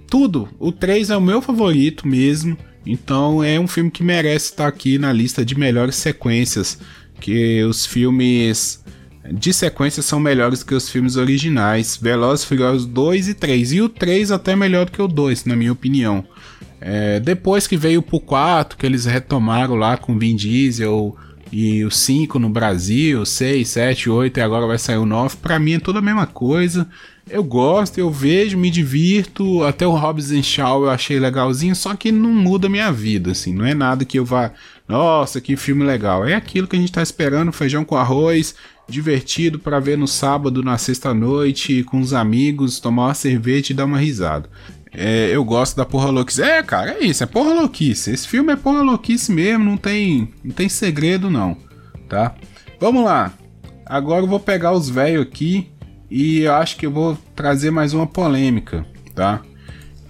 Speaker 1: tudo. O 3 é o meu favorito mesmo. Então é um filme que merece estar aqui na lista de melhores sequências. Que os filmes de sequência são melhores que os filmes originais. Velozes Furiosos 2 e 3. E o 3 até melhor do que o 2, na minha opinião. É, depois que veio pro 4, que eles retomaram lá com Vin Diesel e o 5 no Brasil, 6, 7, 8 e agora vai sair o 9. Pra mim é tudo a mesma coisa. Eu gosto, eu vejo, me divirto. Até o Hobbs Shaw eu achei legalzinho, só que não muda minha vida, assim. Não é nada que eu vá. Nossa, que filme legal. É aquilo que a gente tá esperando: feijão com arroz, divertido para ver no sábado, na sexta-noite, com os amigos, tomar uma cerveja e dar uma risada. É, eu gosto da porra louquice. É, cara, é isso, é porra louquice. Esse filme é porra louquice mesmo, não tem, não tem segredo não, tá? Vamos lá. Agora eu vou pegar os velhos aqui e eu acho que eu vou trazer mais uma polêmica, tá?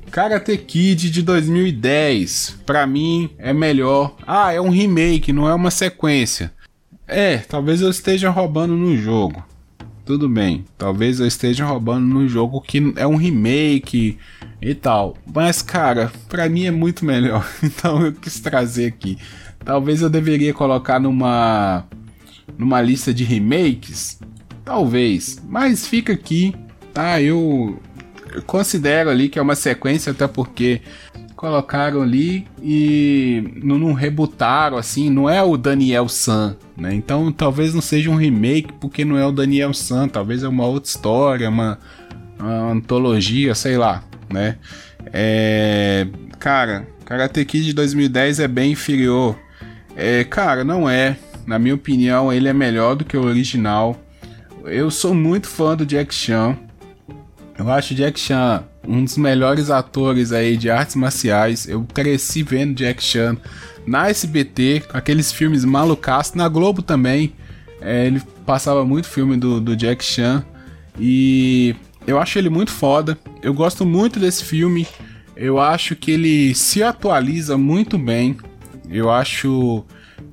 Speaker 1: Karate Kid de 2010, para mim é melhor. Ah, é um remake, não é uma sequência. É, talvez eu esteja roubando no jogo. Tudo bem, talvez eu esteja roubando no jogo que é um remake e tal. Mas, cara, pra mim é muito melhor. [LAUGHS] Então eu quis trazer aqui. Talvez eu deveria colocar numa numa lista de remakes, talvez, mas fica aqui, tá? Eu, eu considero ali que é uma sequência até porque colocaram ali e não, não rebutaram assim, não é o Daniel San, né? Então talvez não seja um remake porque não é o Daniel San, talvez é uma outra história, uma, uma antologia, sei lá né? É, cara, Karate Kid de 2010 é bem inferior. É, cara, não é. Na minha opinião, ele é melhor do que o original. Eu sou muito fã do Jack Chan. Eu acho Jack Chan um dos melhores atores aí de artes marciais. Eu cresci vendo Jack Chan na SBT, com aqueles filmes malucas, na Globo também. É, ele passava muito filme do, do Jack Chan. E eu acho ele muito foda. Eu gosto muito desse filme. Eu acho que ele se atualiza muito bem. Eu acho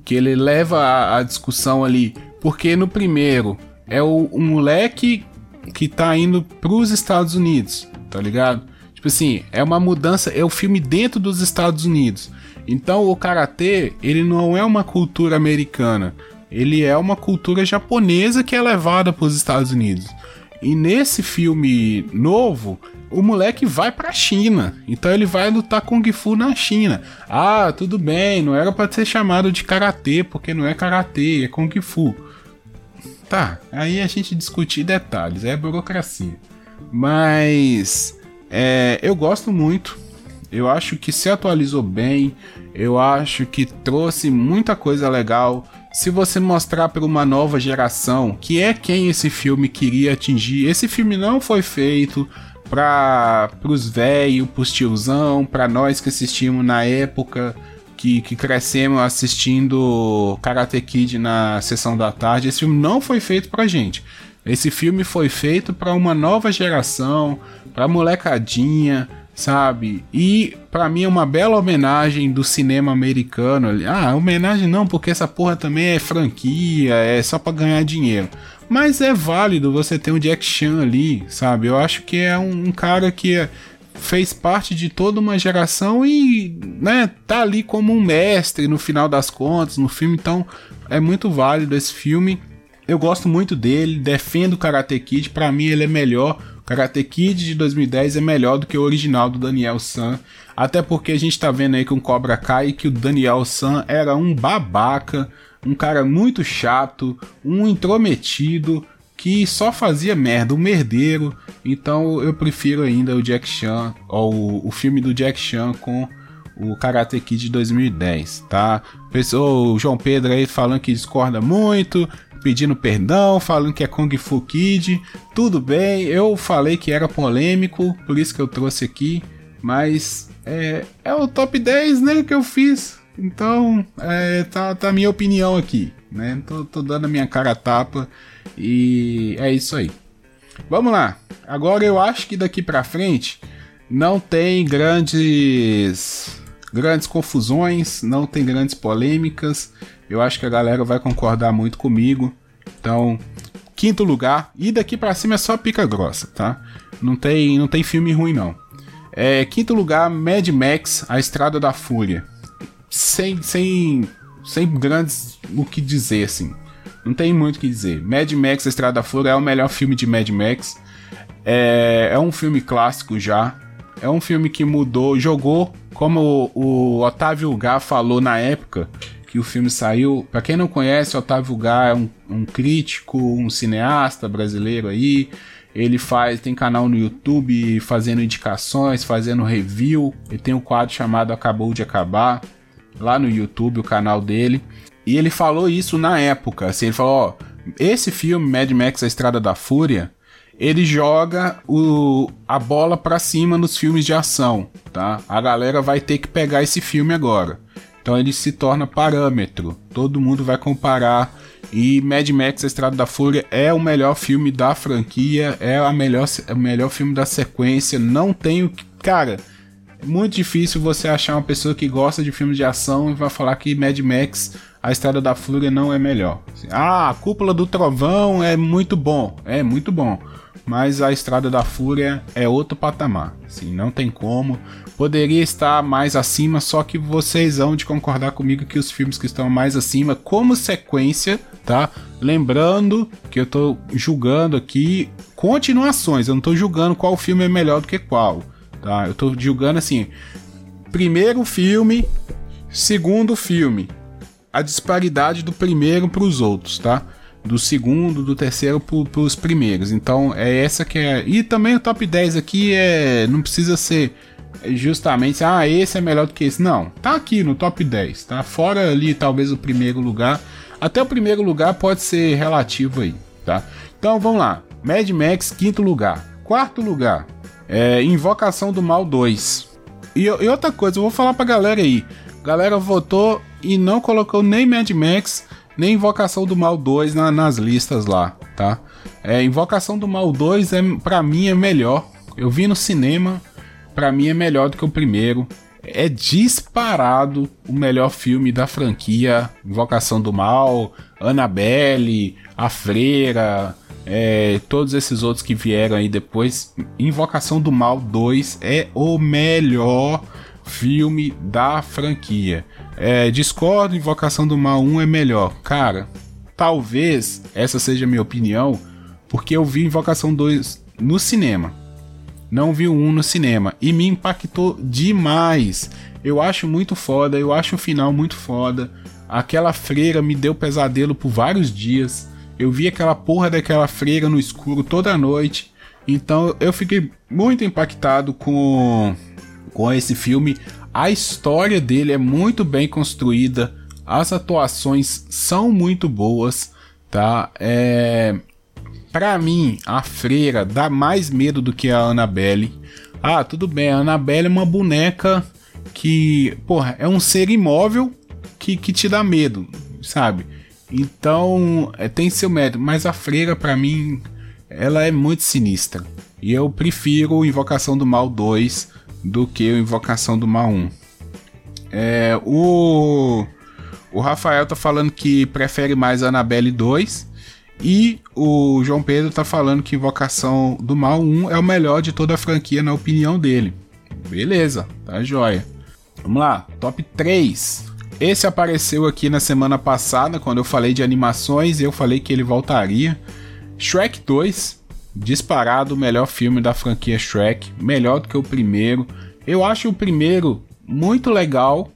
Speaker 1: que ele leva a, a discussão ali. Porque no primeiro é o, moleque que tá indo pros Estados Unidos, tá ligado? Tipo assim, é uma mudança, é o filme dentro dos Estados Unidos. Então o karatê, ele não é uma cultura americana, ele é uma cultura japonesa que é levada para os Estados Unidos. E nesse filme novo, o moleque vai pra China. Então ele vai lutar Kung Fu na China. Ah, tudo bem, não era para ser chamado de karatê, porque não é karatê, é Kung Fu. Tá, aí a gente discutir detalhes, é burocracia. Mas é, eu gosto muito. Eu acho que se atualizou bem. Eu acho que trouxe muita coisa legal se você mostrar para uma nova geração que é quem esse filme queria atingir, esse filme não foi feito para os velhos, os tiozão, para nós que assistimos na época que, que crescemos assistindo Karate Kid na sessão da tarde. Esse filme não foi feito pra gente. Esse filme foi feito para uma nova geração, para molecadinha, sabe? E para mim é uma bela homenagem do cinema americano. Ah, homenagem não, porque essa porra também é franquia, é só para ganhar dinheiro. Mas é válido você ter um Jack Chan ali, sabe? Eu acho que é um, um cara que fez parte de toda uma geração e, né, tá ali como um mestre no final das contas no filme, então é muito válido esse filme. Eu gosto muito dele, defendo o Karate Kid, para mim ele é melhor. O Karate Kid de 2010 é melhor do que o original do Daniel San, até porque a gente tá vendo aí com Cobra Kai que o Daniel San era um babaca, um cara muito chato, um intrometido, que só fazia merda, um merdeiro. Então eu prefiro ainda o Jack Chan, ou o filme do Jack Chan com o Karate Kid de 2010, tá? Pessoa, o João Pedro aí falando que discorda muito, pedindo perdão, falando que é Kung Fu Kid. Tudo bem, eu falei que era polêmico, por isso que eu trouxe aqui, mas é, é o top 10, né, que eu fiz. Então, é, tá, tá a minha opinião aqui, né? Tô, tô dando a minha cara a tapa e é isso aí. Vamos lá. Agora eu acho que daqui para frente não tem grandes grandes confusões, não tem grandes polêmicas. Eu acho que a galera vai concordar muito comigo. Então, quinto lugar e daqui para cima é só pica grossa, tá? Não tem não tem filme ruim não. É, quinto lugar, Mad Max, A Estrada da Fúria sem, sem, sem grandes o que dizer, assim. Não tem muito o que dizer. Mad Max A Estrada da Fúria é o melhor filme de Mad Max. É, é um filme clássico já. É um filme que mudou, jogou, como o, o Otávio Gá falou na época que o filme saiu. Para quem não conhece, Otávio Gá é um, um crítico, um cineasta brasileiro aí. Ele faz, tem canal no YouTube fazendo indicações, fazendo review. Ele tem um quadro chamado Acabou de Acabar lá no YouTube, o canal dele. E ele falou isso na época. Assim, ele falou: ó, esse filme, Mad Max A Estrada da Fúria, ele joga o, a bola para cima nos filmes de ação, tá? A galera vai ter que pegar esse filme agora. Então ele se torna parâmetro. Todo mundo vai comparar. E Mad Max A Estrada da Fúria é o melhor filme da franquia, é a melhor, é o melhor filme da sequência. Não tenho. Cara, muito difícil você achar uma pessoa que gosta de filmes de ação e vai falar que Mad Max, A Estrada da Fúria não é melhor. ah, a Cúpula do Trovão é muito bom, é muito bom. Mas a Estrada da Fúria é outro patamar. Assim, não tem como. Poderia estar mais acima, só que vocês vão de concordar comigo que os filmes que estão mais acima, como sequência, tá? Lembrando que eu tô julgando aqui continuações, eu não tô julgando qual filme é melhor do que qual tá? Eu tô julgando assim, primeiro filme, segundo filme, a disparidade do primeiro para os outros, tá? Do segundo, do terceiro para os primeiros. Então é essa que é. E também o top 10 aqui é. Não precisa ser justamente, ah, esse é melhor do que esse. Não, tá aqui no top 10, tá? Fora ali talvez o primeiro lugar. Até o primeiro lugar pode ser relativo aí, tá? Então vamos lá. Mad Max, quinto lugar. Quarto lugar, é, Invocação do Mal 2. E, e, outra coisa, eu vou falar pra galera aí. Galera votou e não colocou nem Mad Max, nem Invocação do Mal 2 na, nas listas lá, tá? É, Invocação do Mal 2 é, pra mim é melhor. Eu vi no cinema, pra mim é melhor do que o primeiro. É disparado o melhor filme da franquia. Invocação do Mal, Annabelle, A Freira, é, todos esses outros que vieram aí depois, Invocação do Mal 2 é o melhor filme da franquia. É, discordo, Invocação do Mal 1 é melhor. Cara, talvez essa seja a minha opinião, porque eu vi Invocação 2 no cinema. Não vi 1 no cinema e me impactou demais. Eu acho muito foda, eu acho o final muito foda. Aquela freira me deu pesadelo por vários dias. Eu vi aquela porra daquela freira no escuro toda noite. Então eu fiquei muito impactado com, com esse filme. A história dele é muito bem construída. As atuações são muito boas, tá? É... Pra mim, a freira dá mais medo do que a Annabelle. Ah, tudo bem, a Annabelle é uma boneca que, porra, é um ser imóvel que, que te dá medo, sabe? Então, é, tem seu mérito, mas a freira para mim ela é muito sinistra. E eu prefiro Invocação do Mal 2 do que Invocação do Mal 1. É, o, o Rafael tá falando que prefere mais Annabelle 2. E o João Pedro tá falando que Invocação do Mal 1 é o melhor de toda a franquia, na opinião dele. Beleza, tá joia. Vamos lá, top 3. Esse apareceu aqui na semana passada, quando eu falei de animações, eu falei que ele voltaria. Shrek 2, disparado o melhor filme da franquia Shrek, melhor do que o primeiro. Eu acho o primeiro muito legal.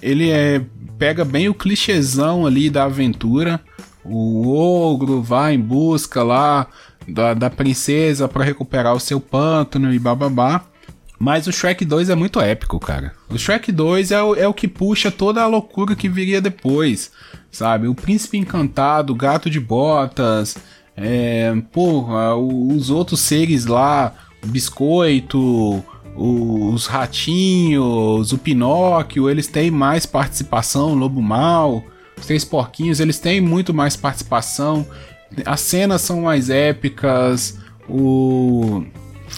Speaker 1: Ele é pega bem o clichêzão ali da aventura. O ogro vai em busca lá da, da princesa para recuperar o seu pântano e bababá. Mas o Shrek 2 é muito épico, cara. O Shrek 2 é o, é o que puxa toda a loucura que viria depois, sabe? O Príncipe Encantado, o Gato de Botas, é, porra, os outros seres lá, o Biscoito, os Ratinhos, o Pinóquio, eles têm mais participação, o Lobo Mal, os Três Porquinhos, eles têm muito mais participação. As cenas são mais épicas, o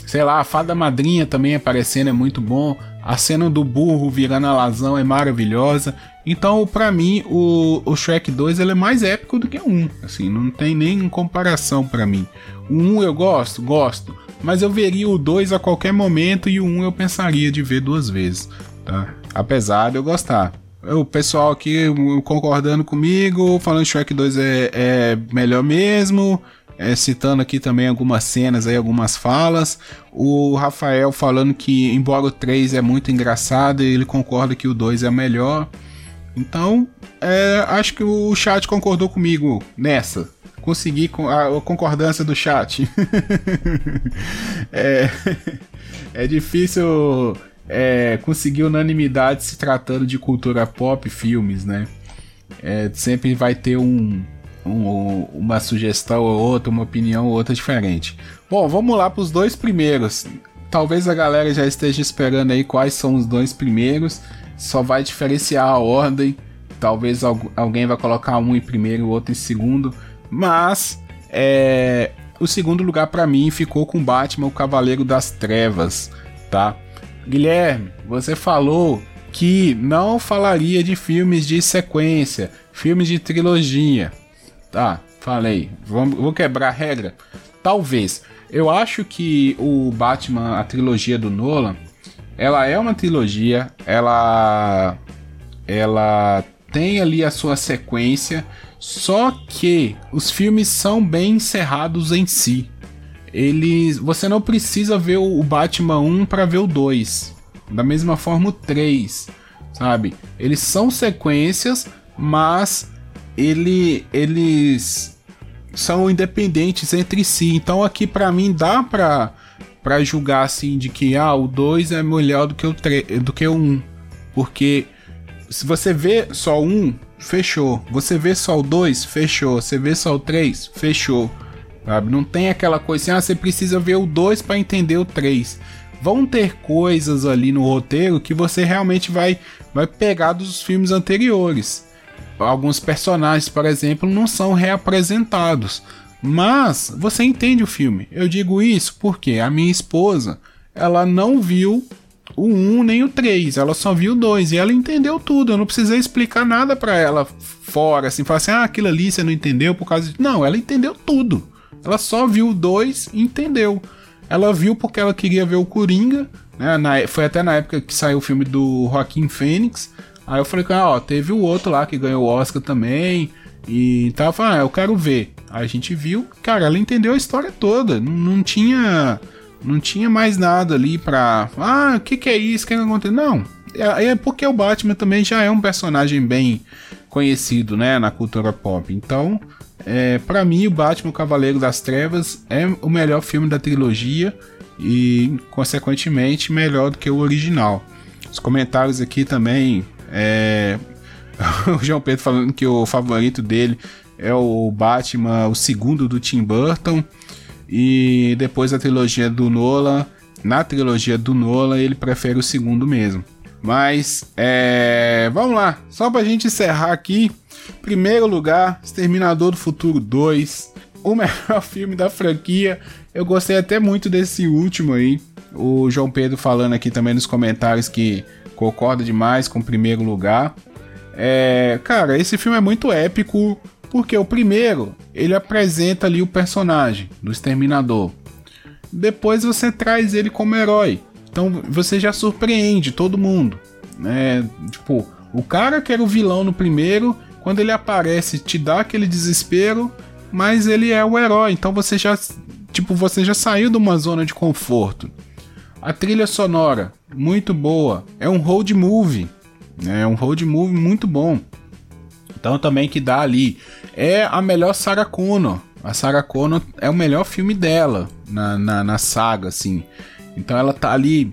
Speaker 1: sei lá, a fada madrinha também aparecendo é muito bom. A cena do burro virando a lazão é maravilhosa. Então, para mim, o, o Shrek 2 ele é mais épico do que o 1. Assim, não tem nem comparação para mim. O 1 eu gosto, gosto. Mas eu veria o 2 a qualquer momento e o 1 eu pensaria de ver duas vezes. Tá? Apesar de eu gostar. O pessoal aqui concordando comigo, falando que Shrek 2 é, é melhor mesmo é, citando aqui também algumas cenas aí, algumas falas. O Rafael falando que, embora o 3 é muito engraçado, ele concorda que o 2 é melhor. Então, é, acho que o chat concordou comigo nessa. Consegui a, a concordância do chat. [LAUGHS] é, [LAUGHS] é difícil é, conseguir unanimidade se tratando de cultura pop, filmes, né? É, sempre vai ter um, um, uma sugestão ou outra, uma opinião ou outra diferente. Bom, vamos lá para os dois primeiros. Talvez a galera já esteja esperando aí quais são os dois primeiros. Só vai diferenciar a ordem. Talvez alguém vai colocar um em primeiro e o outro em segundo. Mas é, o segundo lugar para mim ficou com Batman, o Cavaleiro das Trevas, tá? Guilherme, você falou que não falaria de filmes de sequência, filmes de trilogia. Tá, falei. Vamos, vou quebrar a regra? Talvez. Eu acho que o Batman, a trilogia do Nolan, ela é uma trilogia, ela ela tem ali a sua sequência, só que os filmes são bem encerrados em si. Eles, você não precisa ver o Batman 1 para ver o 2. Da mesma forma o 3, sabe? Eles são sequências, mas ele, eles são independentes entre si. Então aqui para mim dá pra, pra julgar assim de que ah, o 2 é melhor do que o 3, do que o 1. Um. Porque se você vê só um, fechou. Você vê só o 2, fechou. Você vê só o 3, fechou. Sabe? Não tem aquela coisa assim, ah, você precisa ver o 2 para entender o 3. Vão ter coisas ali no roteiro que você realmente vai, vai pegar dos filmes anteriores alguns personagens, por exemplo, não são reapresentados. Mas você entende o filme. Eu digo isso porque a minha esposa, ela não viu o 1 nem o 3, ela só viu o 2 e ela entendeu tudo. Eu não precisei explicar nada para ela fora, assim, falar assim: "Ah, aquilo ali você não entendeu por causa de". Não, ela entendeu tudo. Ela só viu 2 e entendeu. Ela viu porque ela queria ver o Coringa, né? Na, foi até na época que saiu o filme do Joaquim Fênix. Aí eu falei, ah, ó, teve o outro lá que ganhou o Oscar também. E tava, ah, eu quero ver. Aí a gente viu, cara, ela entendeu a história toda. Não, não tinha. Não tinha mais nada ali pra. Ah, o que, que é isso? O que, que aconteceu? Não. É, é porque o Batman também já é um personagem bem conhecido, né, na cultura pop. Então, é, para mim, o Batman o Cavaleiro das Trevas é o melhor filme da trilogia e, consequentemente, melhor do que o original. Os comentários aqui também é... [LAUGHS] o João Pedro falando que o favorito dele é o Batman, o segundo do Tim Burton. E depois a trilogia do Nolan. Na trilogia do Nolan, ele prefere o segundo mesmo. Mas, é... vamos lá. Só pra gente encerrar aqui. Primeiro lugar, Exterminador do Futuro 2. O melhor [LAUGHS] filme da franquia. Eu gostei até muito desse último aí. O João Pedro falando aqui também nos comentários que concorda demais com o primeiro lugar. É, cara, esse filme é muito épico porque o primeiro ele apresenta ali o personagem do Exterminador. Depois você traz ele como herói. Então você já surpreende todo mundo. Né? Tipo, o cara que era o vilão no primeiro, quando ele aparece, te dá aquele desespero, mas ele é o herói. Então você já, tipo, você já saiu de uma zona de conforto. A trilha sonora, muito boa. É um road movie. Né? É um road movie muito bom. Então também que dá ali. É a melhor Sarah Connor. A Sarah Connor é o melhor filme dela na, na, na saga, assim. Então ela tá ali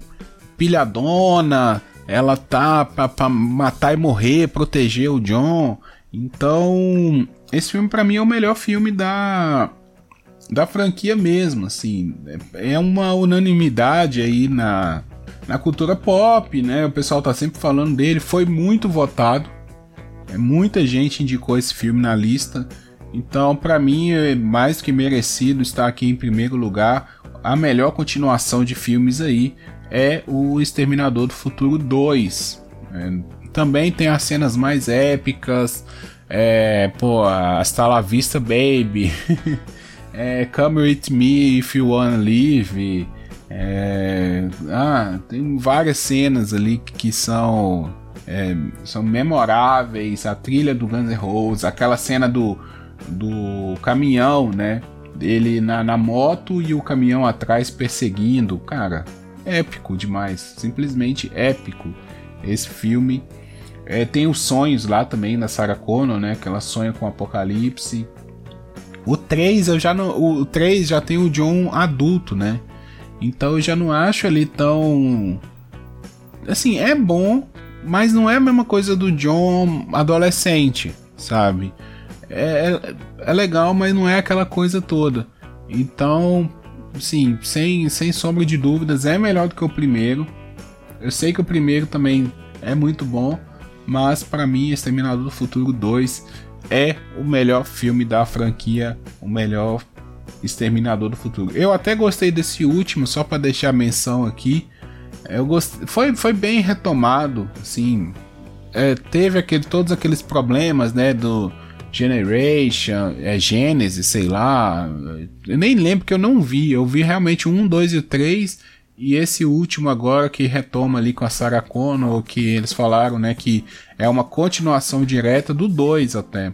Speaker 1: pilhadona, ela tá pra, pra matar e morrer, proteger o John. Então, esse filme para mim é o melhor filme da da franquia mesmo, assim. É uma unanimidade aí na, na cultura pop, né? O pessoal tá sempre falando dele, foi muito votado. É, muita gente indicou esse filme na lista. Então, para mim, é mais que merecido estar aqui em primeiro lugar. A melhor continuação de filmes aí é o Exterminador do Futuro 2. É, também tem as cenas mais épicas. É, pô, Hasta la Vista Baby. [LAUGHS] é, Come With Me If You Wanna Live. É, ah, tem várias cenas ali que, que são é, são memoráveis. A trilha do Guns N' Roses, aquela cena do, do caminhão, né? Ele na, na moto e o caminhão atrás perseguindo. Cara, épico demais. Simplesmente épico. Esse filme. É, tem os sonhos lá também da Sarah Connor, né? Que ela sonha com o apocalipse. O 3 eu já não, o 3 já tem o John adulto, né? Então eu já não acho ele tão assim, é bom, mas não é a mesma coisa do John adolescente, sabe? É, é, é legal, mas não é aquela coisa toda. Então, sim, sem, sem sombra de dúvidas, é melhor do que o primeiro. Eu sei que o primeiro também é muito bom, mas para mim, Exterminador do Futuro 2 é o melhor filme da franquia, o melhor Exterminador do Futuro. Eu até gostei desse último, só para deixar a menção aqui. Eu gostei, foi, foi bem retomado, assim. É, teve aquele, todos aqueles problemas, né, do Generation, é, Genesis, sei lá. Eu nem lembro que eu não vi. Eu vi realmente um, dois e três. E esse último agora que retoma ali com a Sarah Connor, que eles falaram, né, que é uma continuação direta do 2 até.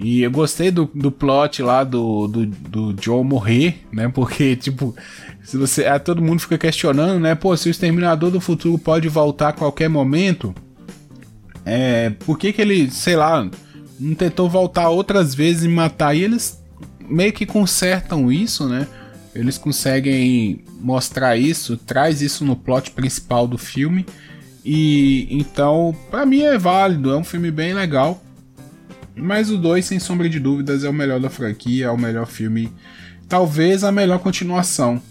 Speaker 1: E eu gostei do, do plot lá do, do, do Joe morrer, né? Porque, [LAUGHS] tipo, se você. Ah, todo mundo fica questionando, né? Pô, se o Exterminador do Futuro pode voltar a qualquer momento. É. Por que, que ele, sei lá, não tentou voltar outras vezes e matar? E eles meio que consertam isso, né? Eles conseguem mostrar isso, traz isso no plot principal do filme. E então, para mim é válido, é um filme bem legal. Mas o 2, sem sombra de dúvidas, é o melhor da franquia, é o melhor filme, talvez a melhor continuação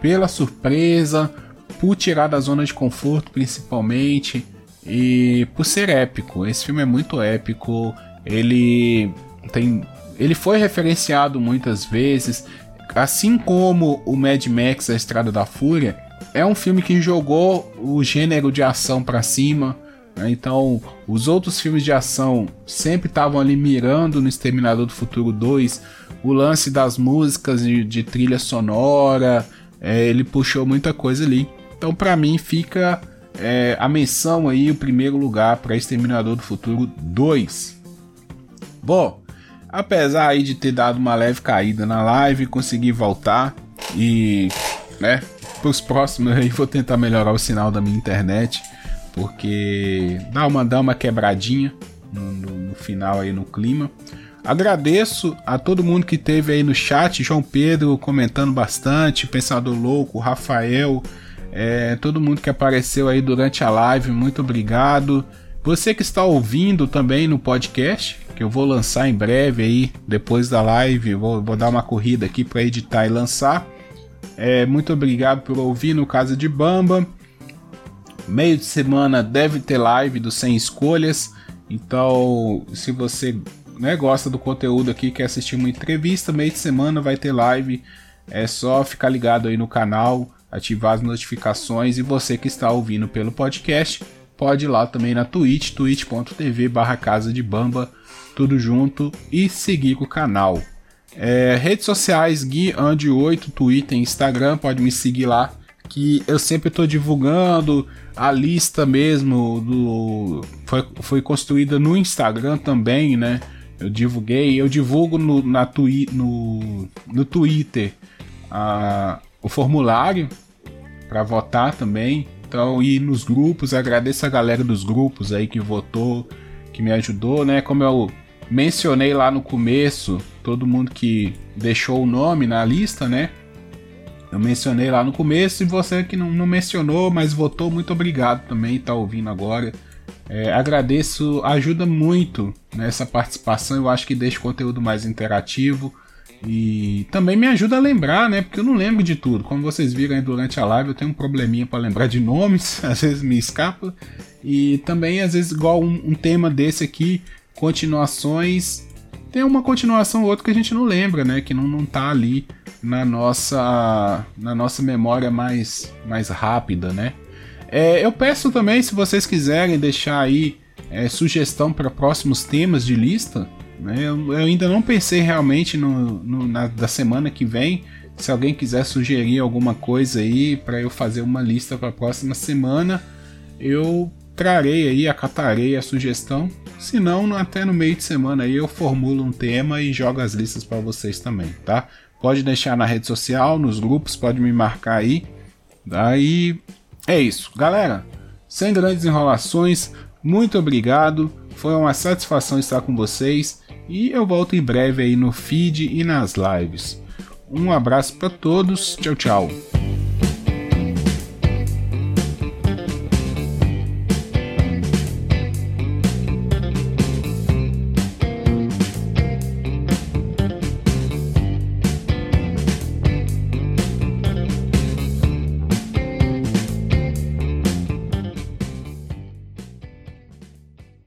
Speaker 1: pela surpresa, por tirar da zona de conforto principalmente e por ser épico. Esse filme é muito épico. Ele tem, ele foi referenciado muitas vezes, assim como o Mad Max: A Estrada da Fúria. É um filme que jogou o gênero de ação para cima. Né? Então, os outros filmes de ação sempre estavam ali mirando no Exterminador do Futuro 2 o lance das músicas de, de trilha sonora, é, ele puxou muita coisa ali. Então, para mim, fica é, a menção aí, o primeiro lugar para Exterminador do Futuro 2. Bom, apesar aí de ter dado uma leve caída na live, consegui voltar e, né, pros próximos aí vou tentar melhorar o sinal da minha internet, porque dá uma, dá uma quebradinha no, no, final aí no clima. Agradeço a todo mundo que teve aí no chat, João Pedro comentando bastante, Pensador Louco, Rafael, é, todo mundo que apareceu aí durante a live, muito obrigado. Você que está ouvindo também no podcast, que eu vou lançar em breve aí, depois da live, vou, vou dar uma corrida aqui para editar e lançar. É, muito obrigado por ouvir no Casa de Bamba. Meio de semana deve ter live do Sem Escolhas. Então, se você né, gosta do conteúdo aqui, quer assistir uma entrevista, meio de semana vai ter live. É só ficar ligado aí no canal. ativar as notificações e você que está ouvindo pelo podcast pode ir lá também na Twitch, twitch.tv barra Casa de Bamba, tudo junto e seguir o canal. É, redes sociais Gui Andi 8, Twitter, Instagram, pode me seguir lá que eu sempre estou divulgando a lista mesmo do foi, foi construída no Instagram também, né? Eu divulguei, eu divulgo no, na twi, no, no Twitter a, o formulário para votar também. Então, e nos grupos, agradeço a galera dos grupos aí que votou, que me ajudou, né? Como eu mencionei lá no começo, todo mundo que deixou o nome na lista, né? Eu mencionei lá no começo e você que não, não mencionou, mas votou, muito obrigado também, tá ouvindo agora. É, agradeço, ajuda muito nessa participação, eu acho que deixa o conteúdo mais interativo e também me ajuda a lembrar, né? Porque eu não lembro de tudo. Como vocês viram aí durante a live, eu tenho um probleminha para lembrar de nomes, [LAUGHS] às vezes me escapa. E também, às vezes, igual um, um tema desse aqui, continuações tem uma continuação ou outra que a gente não lembra, né? Que não, não tá ali na nossa, na nossa memória mais, mais rápida, né? É, eu peço também, se vocês quiserem deixar aí é, sugestão para próximos temas de lista, né? Eu, eu, ainda não pensei realmente no, no na, da semana que vem. Se alguém quiser sugerir alguma coisa aí para eu fazer uma lista para a próxima semana, eu trarei aí, acatarei a sugestão. Se não, até no meio de semana aí eu formulo um tema e jogo as listas para vocês também, tá? Pode deixar na rede social, nos grupos, pode me marcar aí. Daí é isso, galera. Sem grandes enrolações, muito obrigado. Foi uma satisfação estar com vocês e eu volto em breve aí no feed e nas lives. Um abraço para todos. Tchau, tchau.